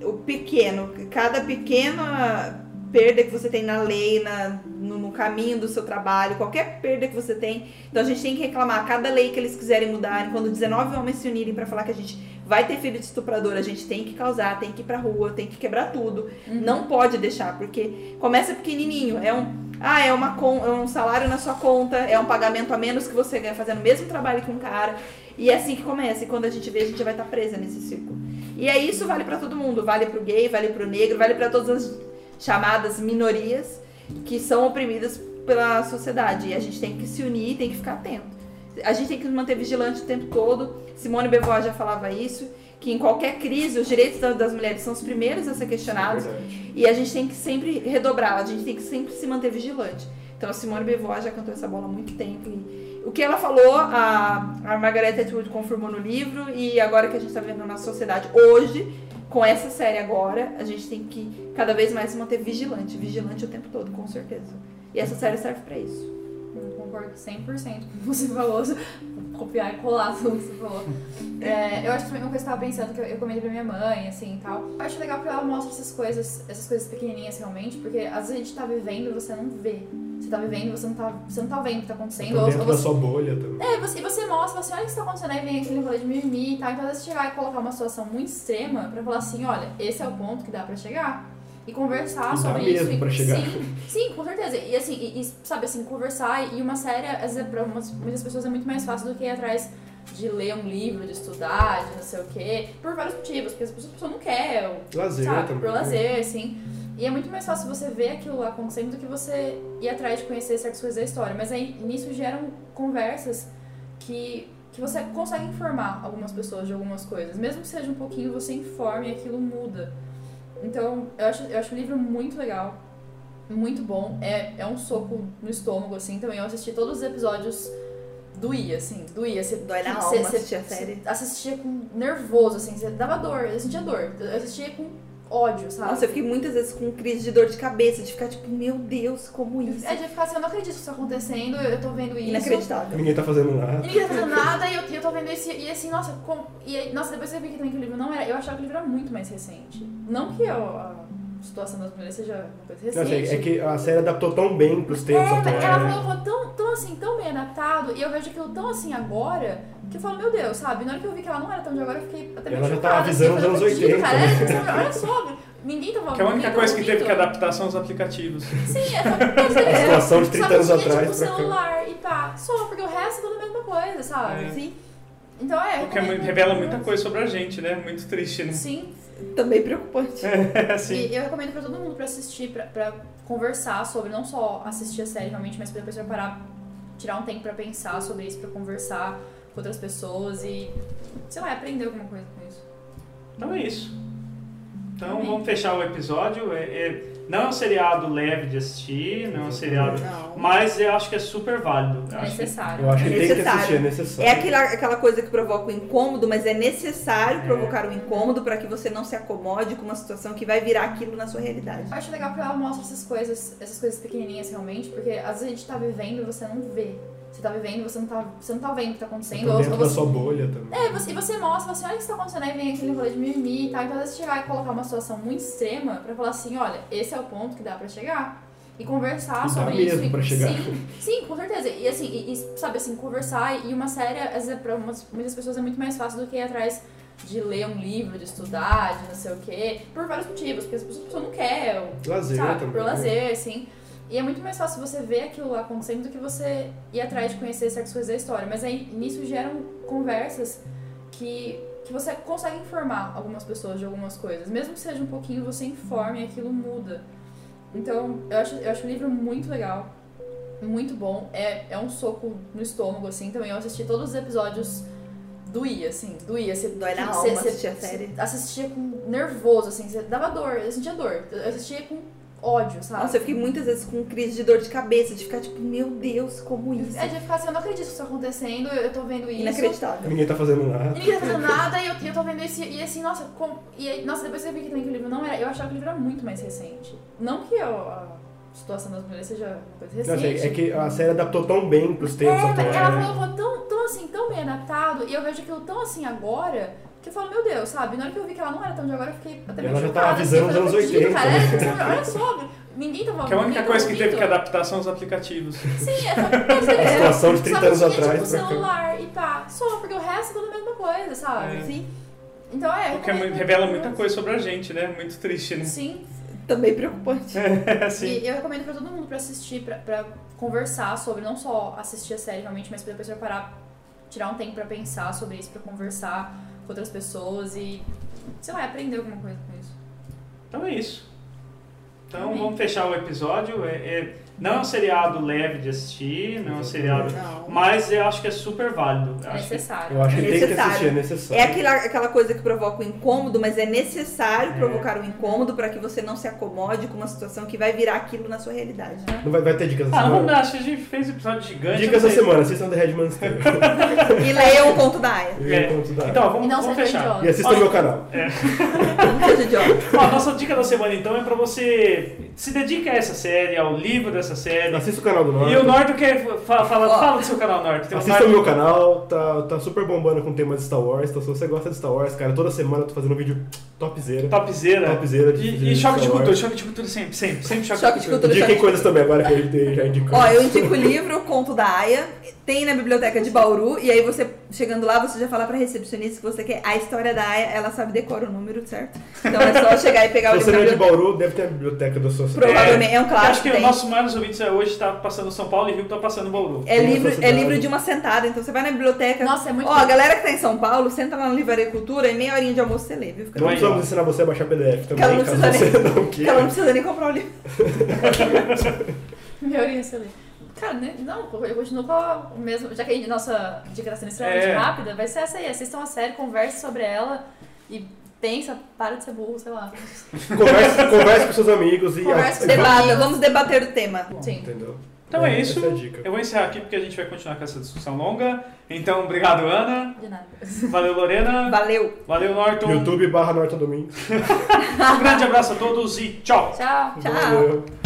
o pequeno, cada pequena perda que você tem na lei, na, no, no caminho do seu trabalho, qualquer perda que você tem, então a gente tem que reclamar cada lei que eles quiserem mudar. Quando 19 homens se unirem pra falar que a gente vai ter filho de estuprador, a gente tem que causar, tem que ir pra rua, tem que quebrar tudo. Não pode deixar, porque começa pequenininho, é um ah, é, uma é um salário na sua conta, é um pagamento a menos que você ganha fazendo o mesmo trabalho que um cara. E é assim que começa. E quando a gente vê, a gente vai estar presa nesse círculo. E aí isso vale pra todo mundo. Vale pro gay, vale pro negro, vale pra todas as chamadas minorias que são oprimidas pela sociedade. E a gente tem que se unir e tem que ficar atento. A gente tem que manter vigilante o tempo todo. Simone Beauvoir já falava isso, que em qualquer crise os direitos da- das mulheres são os primeiros a ser questionados. Verdade. E a gente tem que sempre redobrar, a gente tem que sempre se manter vigilante. Então a Simone Beauvoir já cantou essa bola há muito tempo. E o que ela falou, a, a Margaret Atwood confirmou no livro, e agora que a gente está vendo na sociedade hoje, com essa série agora, a gente tem que cada vez mais se manter vigilante, vigilante o tempo todo, com certeza. E essa série serve pra isso. Eu concordo 100% com o que você falou. Copiar e colar tudo que você falou. É, eu acho também uma coisa que eu tava pensando, que eu, eu comentei pra minha mãe, assim, e tal. Eu acho legal porque ela mostra essas coisas, essas coisas pequenininhas realmente, porque às vezes a gente tá vivendo e você não vê. Você tá vivendo você não tá, você não tá vendo o que tá acontecendo. Tá ou- dentro ou da você, sua bolha também. é, você, e você mostra, você olha o que está acontecendo, aí vem aquele rolê de mimimi e tal. Então, às vezes, chegar e colocar uma situação muito extrema pra falar assim: olha, esse é o ponto que dá pra chegar. E conversar E sobre mesmo isso. e- pra chegar. Sim, sim, com certeza. E assim, e, e, sabe assim, conversar e uma série, às vezes, pra umas- muitas pessoas é muito mais fácil do que ir atrás de ler um livro, de estudar, de não sei o quê, por vários motivos, porque as pessoas, a pessoa não quer, ou Lazer sabe, também. por né? lazer, assim. E é muito mais fácil você ver aquilo lá acontecendo do que você ir atrás de conhecer certas coisas da história. Mas aí nisso geram conversas que, que você consegue informar algumas pessoas de algumas coisas. Mesmo que seja um pouquinho, você informa e aquilo muda. Então, eu acho, eu acho o livro muito legal, muito bom. É, é um soco no estômago, assim, também. Eu assisti todos os episódios doía, assim, doía. Você, Dói na você- alma você- assistir a série. assistia com nervoso, assim, você dava dor, eu sentia dor. Eu assistia com ódio, sabe? Nossa, eu fiquei muitas vezes com crise de dor de cabeça, de ficar tipo, meu Deus, como isso? É de ficar assim, eu não acredito que isso tá acontecendo, eu tô vendo isso. Inacreditável. Ninguém tá fazendo nada. E ninguém tá fazendo nada, e eu, eu tô vendo isso, e assim, nossa, como, e aí, nossa, depois eu vi que também que o livro não era, eu achava que o livro era muito mais recente. Não que eu- a situação das mulheres seja uma coisa Não, assim, recente. é que a série adaptou tão bem pros tempos É, atuais. ela né? falou tão, tão assim, tão bem adaptado, e eu vejo aquilo tão assim agora, que eu falo, meu Deus, sabe? Na hora que eu vi que ela não era tão de agora, eu fiquei até meio Ela já chocada, tava avisando assim, os anos eu falei, 80, Cara, né? olha só, ninguém tava Que a única coisa que teve que adaptar são os aplicativos. Sim, é só A situação de 30 só anos tinha, atrás Tipo, cá. celular e pá, só, porque o resto é tudo a mesma coisa, sabe? É. Sim, Então é. Porque é revela muita coisa sobre a gente, né? Muito triste, né? Sim, também preocupante. É, assim. e eu recomendo pra todo mundo pra assistir, pra, pra conversar sobre, não só assistir a série realmente, mas pra depois pra parar, tirar um tempo pra pensar sobre isso, pra conversar com outras pessoas e, sei lá, aprender alguma coisa com isso. Então é isso. Então vamos fechar o episódio. É- é- não é um seriado leve de assistir, não é um seriado. Não. Mas eu acho que é super válido. Eu É acho que- necessário. Eu acho que tem que Necessário. assistir, é necessário. É aquela, aquela coisa que provoca o incômodo, mas é necessário É. provocar o incômodo para que você não se acomode com uma situação que vai virar aquilo na sua realidade. Eu acho legal porque ela mostra essas coisas, essas coisas pequenininhas realmente, porque às vezes a gente tá vivendo e você não vê. Você tá vivendo você não tá, você não tá vendo o que tá acontecendo. Tá ou- ou da você- sua bolha também. É, você, e você mostra, você olha o que está acontecendo, aí vem aquele rolê de mimimi e tal. Então, às vezes, chegar e colocar uma situação muito extrema pra falar assim: olha, esse é o ponto que dá pra chegar. E conversar E sobre mesmo isso. pra e, chegar. Sim, sim, com certeza. E assim, e, e, sabe assim, conversar. E uma série, às vezes, pra umas- muitas pessoas é muito mais fácil do que ir atrás de ler um livro, de estudar, de não sei o quê. Por vários motivos, porque as pessoas, não quer, ou Lazer sabe, também. por né? lazer, assim. E é muito mais fácil você ver aquilo lá acontecendo do que você ir atrás de conhecer certas coisas da história. Mas aí nisso geram conversas que, que você consegue informar algumas pessoas de algumas coisas. Mesmo que seja um pouquinho, você informa e aquilo muda. Então, eu acho, eu acho o livro muito legal, muito bom. É, é um soco no estômago, assim, também. Eu assisti todos os episódios doía, assim, doía. Você, Dói na você- alma você- assistir a você série. assistia com nervoso, assim, você dava dor, eu sentia dor. Eu assistia com ódio, sabe? Nossa, eu fiquei muitas vezes com crise de dor de cabeça, de ficar tipo, meu Deus, como isso? É de ficar assim, eu não acredito que isso tá acontecendo, eu tô vendo isso. Inacreditável. Ninguém tá fazendo nada. E ninguém tá fazendo nada, e eu, eu tô vendo isso, e assim, nossa, como, e aí, nossa, depois eu vi que também que o livro não era, eu achava que o livro era muito mais recente. Não que eu- a situação das mulheres seja uma coisa Não, assim, recente. é que a série adaptou tão bem pros tempos É, atuais. ela né? falou tão, tão assim, tão bem adaptado, e eu vejo aquilo tão assim agora, que eu falo, meu Deus, sabe? Na hora que eu vi que ela não era tão de agora, eu fiquei até meio Ela já chocada, tava avisando assim, os anos falei, 80, Cara, né? sabe, olha só, ninguém tava Que a única coisa que teve que adaptar são os aplicativos. Sim, é só A situação de 30 só anos atrás Tipo, celular e pá, só, porque o resto é tudo a mesma coisa, sabe? É. Sim, Então é. Porque é revela muita coisa sobre a gente, né? Muito triste, né? Sim, também preocupante. É, assim. e eu recomendo pra todo mundo pra assistir, pra, pra conversar sobre, não só assistir a série realmente, mas pra depois pra parar, tirar um tempo pra pensar sobre isso, pra conversar com outras pessoas e, sei lá, aprender alguma coisa com isso. Então é isso. Então Amém. vamos fechar o episódio. É, é- não é um seriado leve de assistir, não é um seriado. Não. Mas eu acho que é super válido. Eu É que- necessário. Eu acho que tem que assistir, é necessário. É aquela, aquela coisa que provoca o incômodo, mas é necessário É. provocar o incômodo para que você não se acomode com uma situação que vai virar aquilo na sua realidade. Não vai, vai ter dicas da Ah, semana? dar, acho que a gente fez episódio gigante. Dicas da semana, assistam The Redman's Tale. E leiam o conto da Aya. É. conto da- Então, vamos, não vamos fechar. idiota. E assistam Olha- meu canal. Não seja idiota. Ó, a nossa dica da semana então é pra você se dedique a essa série, ao livro dessa série. Assista o canal do Norte. E o Norton quer fa- fala, fala do seu canal. Tem um Assista o meu canal, tá, tá super bombando com temas de Star Wars. Então, se você gosta de Star Wars, cara, toda semana eu tô fazendo um vídeo topzera. Topzera. Topzera de- E, de e choque de cultura, choque de cultura sempre, sempre, sempre choque, Choque de cultura. Indiquem coisas também agora que a gente já indicou. Ó, eu indico o livro, o conto da Aya. Tem na biblioteca de Bauru. E aí você, chegando lá, você já fala pra recepcionista que você quer a história da Aya. Ela sabe decora o número, certo? Então é só chegar e pegar o Se você livro. não é de. Bauru, deve ter a biblioteca da sua cidade. Provavelmente. É um Eu clássico. acho que tem. o nosso maiores ouvintes é hoje tá passando São Paulo e Rio tá passando Bauru. É livro, é livro de uma sentada, então você vai na biblioteca. Nossa, é muito Ó, bom. a galera que tá em São Paulo, senta lá na Livraria Cultura e meia horinha de almoço você lê, viu? Fica Não precisamos ensinar você a baixar PDF também, ela não caso você nem- não Porque ela não queira. precisa nem comprar o livro. Minha orelha se lê. Cara, né, não, eu continuo com a- o mesmo. Já que a nossa dica tá sendo extremamente É. rápida, vai ser essa aí. Assistam a série, converse sobre ela e pensa, para de ser burro, sei lá. Converse, converse com seus amigos e... Converse com Debata, vamos debater o tema. Sim. Entendeu? Então é isso. É a dica. Eu vou encerrar aqui porque a gente vai continuar com essa discussão longa. Então, obrigado, Ana. De nada. Valeu, Lorena. Valeu! Valeu, Norton. YouTube barra Norton Domingos. Um grande abraço a todos e tchau. Tchau. Tchau. Valeu.